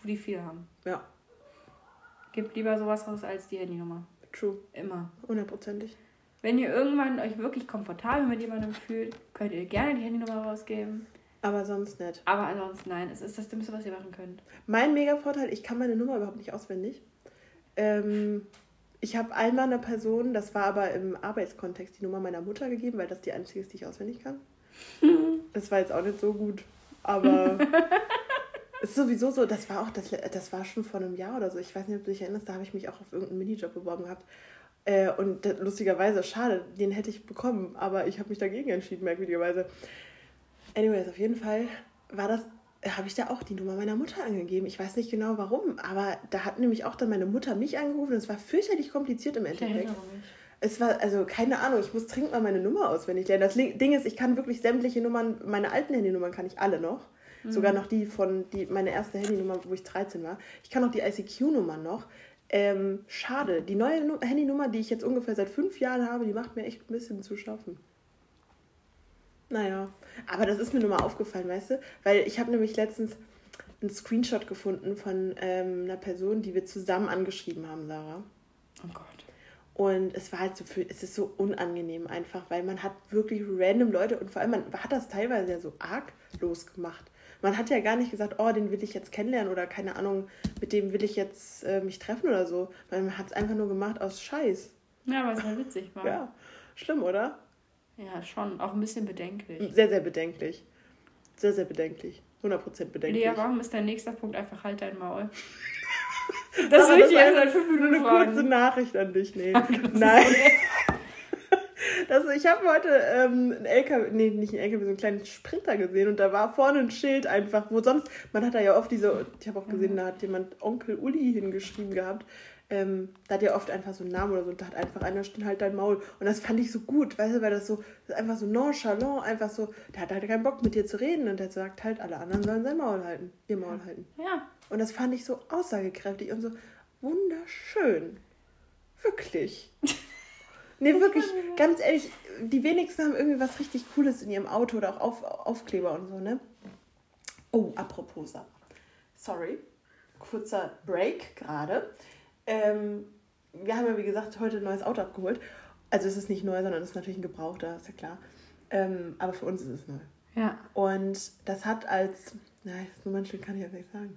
wo die viele haben. Ja. Gebt lieber sowas raus als die Handynummer. True. Immer. Hundertprozentig. Wenn ihr irgendwann euch wirklich komfortabel mit jemandem fühlt, könnt ihr gerne die Handynummer rausgeben. Aber sonst nicht. Aber ansonsten nein, es ist das Dümmste, was ihr machen könnt. Mein Mega-Vorteil, ich kann meine Nummer überhaupt nicht auswendig. Ähm, ich habe einmal einer Person, das war aber im Arbeitskontext, die Nummer meiner Mutter gegeben, weil das die einzige ist, die ich auswendig kann. (laughs) das war jetzt auch nicht so gut, aber es (laughs) ist sowieso so, das war auch, das, das war schon vor einem Jahr oder so. Ich weiß nicht, ob du dich erinnerst, da habe ich mich auch auf irgendeinen Minijob beworben gehabt. Äh, und lustigerweise, schade, den hätte ich bekommen, aber ich habe mich dagegen entschieden, merkwürdigerweise. Anyways, auf jeden Fall war das, habe ich da auch die Nummer meiner Mutter angegeben. Ich weiß nicht genau warum, aber da hat nämlich auch dann meine Mutter mich angerufen. Es war fürchterlich kompliziert im Endeffekt. Es war, also keine Ahnung, ich muss dringend mal meine Nummer auswendig lernen. Das Ding ist, ich kann wirklich sämtliche Nummern, meine alten Handynummern kann ich alle noch. Mhm. Sogar noch die von, die, meine erste Handynummer, wo ich 13 war. Ich kann auch die ICQ-Nummer noch. Ähm, schade, die neue Handynummer, die ich jetzt ungefähr seit fünf Jahren habe, die macht mir echt ein bisschen zu schaffen. Naja, aber das ist mir nur mal aufgefallen, weißt du? Weil ich habe nämlich letztens einen Screenshot gefunden von ähm, einer Person, die wir zusammen angeschrieben haben, Sarah. Oh Gott. Und es war halt so, für, es ist so unangenehm einfach, weil man hat wirklich random Leute und vor allem man hat das teilweise ja so arglos gemacht. Man hat ja gar nicht gesagt, oh, den will ich jetzt kennenlernen oder keine Ahnung, mit dem will ich jetzt äh, mich treffen oder so. Man hat es einfach nur gemacht aus Scheiß. Ja, weil es halt witzig war. Ja, schlimm, oder? Ja, schon. Auch ein bisschen bedenklich. Sehr, sehr bedenklich. Sehr, sehr bedenklich. 100% bedenklich. Lea, warum ist dein nächster Punkt einfach halt dein Maul? (laughs) das will ich jetzt seit fünf Minuten eine fragen. kurze Nachricht an dich nehmen. Nein. (laughs) Das, ich habe heute ähm, einen LKW, nee, nicht einen LKW, so einen kleinen Sprinter gesehen und da war vorne ein Schild einfach, wo sonst, man hat da ja oft diese, ich habe auch gesehen, mhm. da hat jemand Onkel Uli hingeschrieben gehabt ähm, da hat ja oft einfach so einen Namen oder so und da hat einfach einer steht halt dein Maul. Und das fand ich so gut, weißt du, weil das so, das ist einfach so nonchalant, einfach so, der hat halt keinen Bock mit dir zu reden und der sagt halt, alle anderen sollen sein Maul halten, ihr Maul halten. Ja. Und das fand ich so aussagekräftig und so wunderschön. Wirklich. (laughs) Nee, wirklich, ganz ehrlich, die wenigsten haben irgendwie was richtig Cooles in ihrem Auto oder auch Auf Aufkleber und so, ne? Oh, apropos. Sorry. Kurzer Break gerade. Ähm, wir haben ja, wie gesagt, heute ein neues Auto abgeholt. Also es ist nicht neu, sondern es ist natürlich ein Gebrauchter, ist ja klar. Ähm, aber für uns ist es neu. Ja. Und das hat als, na, so manchmal kann ich ja nicht sagen.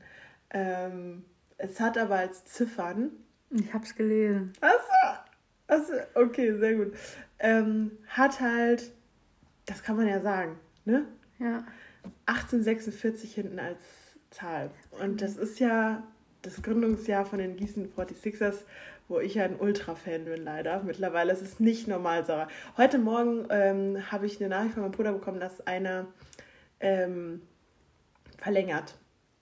Ähm, es hat aber als Ziffern. Ich hab's gelesen. Achso, achso okay, sehr gut. Ähm, hat halt, das kann man ja sagen, ne? Ja. 1846 hinten als Zahl. Und das ist ja das Gründungsjahr von den Gießen 46ers, wo ich ja ein Ultra-Fan bin, leider. Mittlerweile ist es nicht normal, Sarah. Heute Morgen ähm, habe ich eine Nachricht von meinem Bruder bekommen, dass einer ähm, verlängert,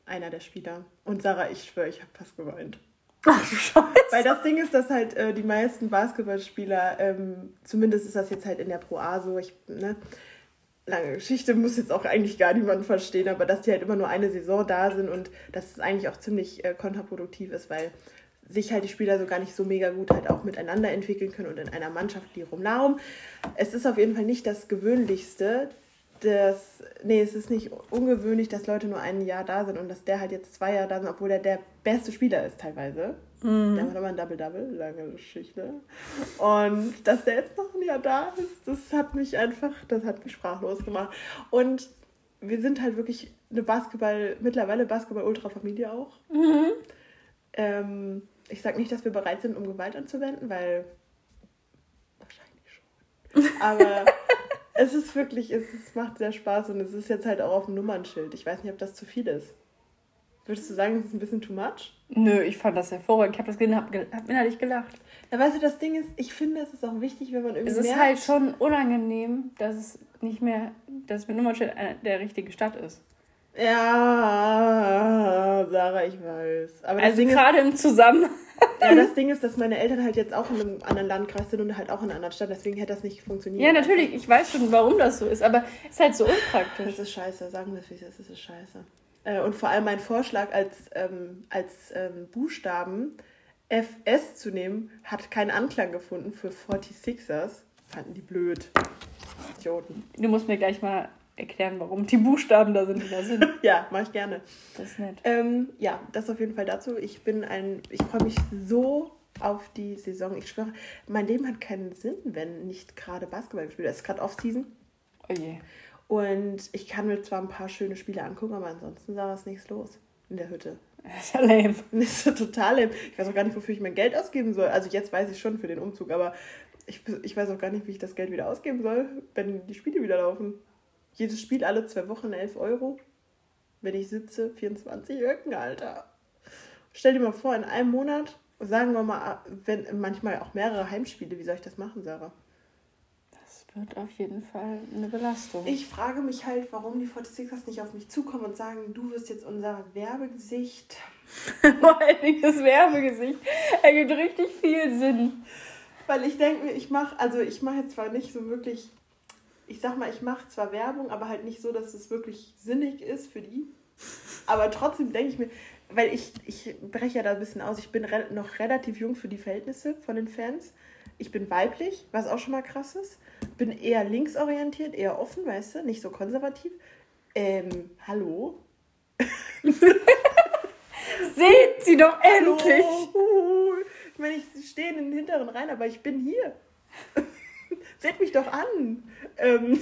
einer der Spieler. Und Sarah, ich schwöre, ich habe fast geweint. Ach du Scheiße. Weil das Ding ist, dass halt äh, die meisten Basketballspieler, ähm, zumindest ist das jetzt halt in der Pro A so, ich, ne, lange Geschichte muss jetzt auch eigentlich gar niemand verstehen, aber dass die halt immer nur eine Saison da sind und dass es eigentlich auch ziemlich äh, kontraproduktiv ist, weil sich halt die Spieler so gar nicht so mega gut halt auch miteinander entwickeln können und in einer Mannschaft die rumlaufen. Es ist auf jeden Fall nicht das Gewöhnlichste, dass, nee, es ist nicht ungewöhnlich, dass Leute nur ein Jahr da sind und dass der halt jetzt zwei Jahre da sind, obwohl er der beste Spieler ist teilweise. Mhm. Der macht immer ein Double-Double, lange Geschichte. Und dass der jetzt noch ein Jahr da ist, das hat mich einfach, das hat mich sprachlos gemacht. Und wir sind halt wirklich eine Basketball, mittlerweile Basketball-Ultra-Familie auch. Mhm. Ähm, ich sage nicht, dass wir bereit sind, um Gewalt anzuwenden, weil wahrscheinlich schon. Aber (laughs) es ist wirklich, es, es macht sehr Spaß und es ist jetzt halt auch auf dem Nummernschild. Ich weiß nicht, ob das zu viel ist. Würdest du sagen, es ist ein bisschen too much? Nö, ich fand das hervorragend. Ich habe das gesehen, habe hab innerlich gelacht. Ja, weißt du, das Ding ist, ich finde, es ist auch wichtig, wenn man irgendwie. Es ist merkt, halt schon unangenehm, dass es nicht mehr, dass mit Nummernschild der richtige Stadt ist. Ja, Sarah, ich weiß. Aber also gerade im Zusammenhang. (laughs) Ja, das (laughs) Ding ist, dass meine Eltern halt jetzt auch in einem anderen Landkreis sind und halt auch in einer anderen Stadt, deswegen hätte das nicht funktioniert. Ja, natürlich, ich weiß schon, warum das so ist, aber es ist halt so unpraktisch. Das ist scheiße, sagen wir es wie es ist, es ist scheiße. Äh, und vor allem mein Vorschlag als, ähm, als ähm, Buchstaben FS zu nehmen, hat keinen Anklang gefunden für 46ers. Fanden die blöd. Idioten. Du musst mir gleich mal erklären, warum die Buchstaben da sind, die da sind. (laughs) ja, mache ich gerne. Das ist nett. Ähm, ja, das auf jeden Fall dazu. Ich bin ein, ich freue mich so auf die Saison. Ich schwöre, mein Leben hat keinen Sinn, wenn nicht gerade Basketball gespielt wird. Es ist gerade Off-Season. Oh je. Und ich kann mir zwar ein paar schöne Spiele angucken, aber ansonsten sah was nichts los in der Hütte. Das (laughs) ist ja lame. (laughs) Das ist ja total lame. Ich weiß auch gar nicht, wofür ich mein Geld ausgeben soll. Also jetzt weiß ich schon für den Umzug, aber ich, ich weiß auch gar nicht, wie ich das Geld wieder ausgeben soll, wenn die Spiele wieder laufen. Jedes Spiel alle zwei Wochen 11 Euro. Wenn ich sitze, 24 Öcken, Alter. Stell dir mal vor, in einem Monat, sagen wir mal, wenn manchmal auch mehrere Heimspiele, wie soll ich das machen, Sarah? Wird auf jeden Fall eine Belastung. Ich frage mich halt, warum die 46ers nicht auf mich zukommen und sagen, du wirst jetzt unser Werbegesicht. (laughs) Vor allen Dingen das Werbegesicht. Ergibt richtig viel Sinn. Weil ich denke mir, ich mache, also ich mache jetzt zwar nicht so wirklich ich sag mal, ich mache zwar Werbung, aber halt nicht so, dass es wirklich sinnig ist für die. Aber trotzdem denke ich mir, weil ich, ich breche ja da ein bisschen aus, ich bin re noch relativ jung für die Verhältnisse von den Fans. Ich bin weiblich, was auch schon mal krass ist. Bin eher linksorientiert, eher offen, weißt du, nicht so konservativ. Ähm, hallo? Seht sie doch endlich! Ich meine, ich stehe in den hinteren Reihen, aber ich bin hier. Seht mich doch an. Ähm.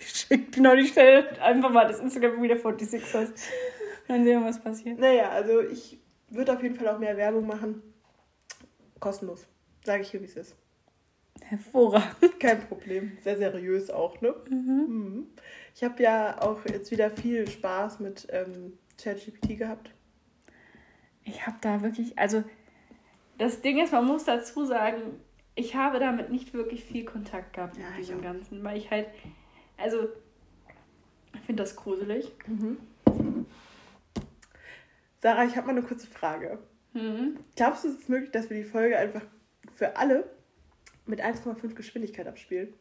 Schickt genau die Stelle einfach mal das Instagram wieder 46 aus. Dann sehen wir, was passiert. Naja, also ich würde auf jeden Fall auch mehr Werbung machen. Kostenlos. Sage ich hier, wie es ist. Hervorragend. Kein Problem. Sehr seriös auch, ne? Mhm. Mhm. Ich habe ja auch jetzt wieder viel Spaß mit ähm, ChatGPT gehabt. Ich habe da wirklich, also das Ding ist, man muss dazu sagen, ich habe damit nicht wirklich viel Kontakt gehabt ja, mit diesem Ganzen, weil ich halt, also, ich finde das gruselig. Mhm. Sarah, ich habe mal eine kurze Frage. Mhm. Glaubst du, es ist möglich, dass wir die Folge einfach für alle mit 1,5 Geschwindigkeit abspielen?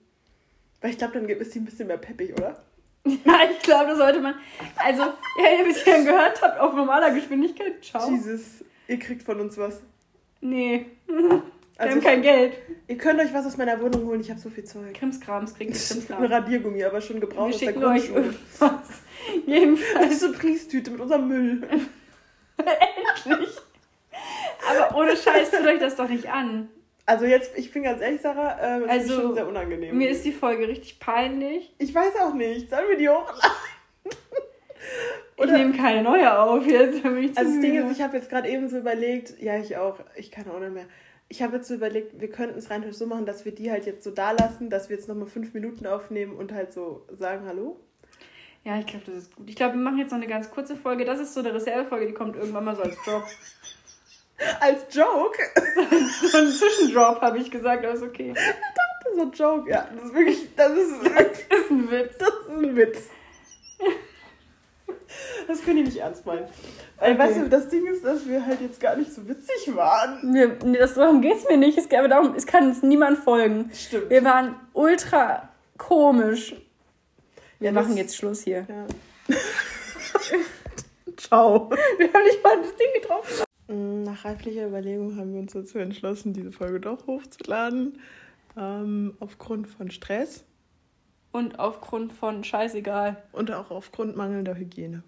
Weil ich glaube, dann ist sie ein bisschen mehr peppig, oder? (laughs) Ja, ich glaube, das sollte man. Also, ja, ihr bisher gehört habt, auf normaler Geschwindigkeit. Ciao. Jesus, ihr kriegt von uns was. Nee. (laughs) Wir also haben kein Geld. Ihr könnt euch was aus meiner Wohnung holen, ich habe so viel Zeug. Krimskrams kriegt ihr (laughs) Krimskrams. Ein Radiergummi, aber schon gebraucht Wir aus der Grundschule. Euch was. Jedenfalls. Eine Priestüte mit unserem Müll. Endlich. Aber ohne Scheiß, tut euch das doch nicht an. Also jetzt, ich bin ganz ehrlich, Sarah, äh, das also, ist schon sehr unangenehm. Mir ist die Folge richtig peinlich. Ich weiß auch nicht. Sollen wir die hochladen? (laughs) ich nehme keine neue auf jetzt. Also das Ding ist, ich habe jetzt gerade eben so überlegt, ja, ich auch, ich kann auch nicht mehr ich habe jetzt so überlegt, wir könnten es rein so machen, dass wir die halt jetzt so da lassen, dass wir jetzt nochmal fünf Minuten aufnehmen und halt so sagen Hallo. Ja, ich glaube, das ist gut. Ich glaube, wir machen jetzt noch eine ganz kurze Folge. Das ist so eine Reservefolge, die kommt irgendwann mal so als Joke. (laughs) als Joke? (laughs) so ein Zwischendrop, habe ich gesagt, aber ist okay. Ich dachte, so ein Joke. Ja, das ist wirklich, das ist, das ist ein Witz. Das ist ein Witz. Das können die nicht ernst meinen. Weil, okay. weißt du, das Ding ist, dass wir halt jetzt gar nicht so witzig waren. Nee, nee das, darum geht es mir nicht. Es geht aber darum, es kann uns niemand folgen. Stimmt. Wir waren ultra komisch. Wir ja, machen jetzt Schluss hier. Ja. (laughs) Ciao. Wir haben nicht mal das Ding getroffen. Mm, nach reiflicher Überlegung haben wir uns dazu entschlossen, diese Folge doch hochzuladen. Ähm, aufgrund von Stress. Und aufgrund von scheißegal. Und auch aufgrund mangelnder Hygiene.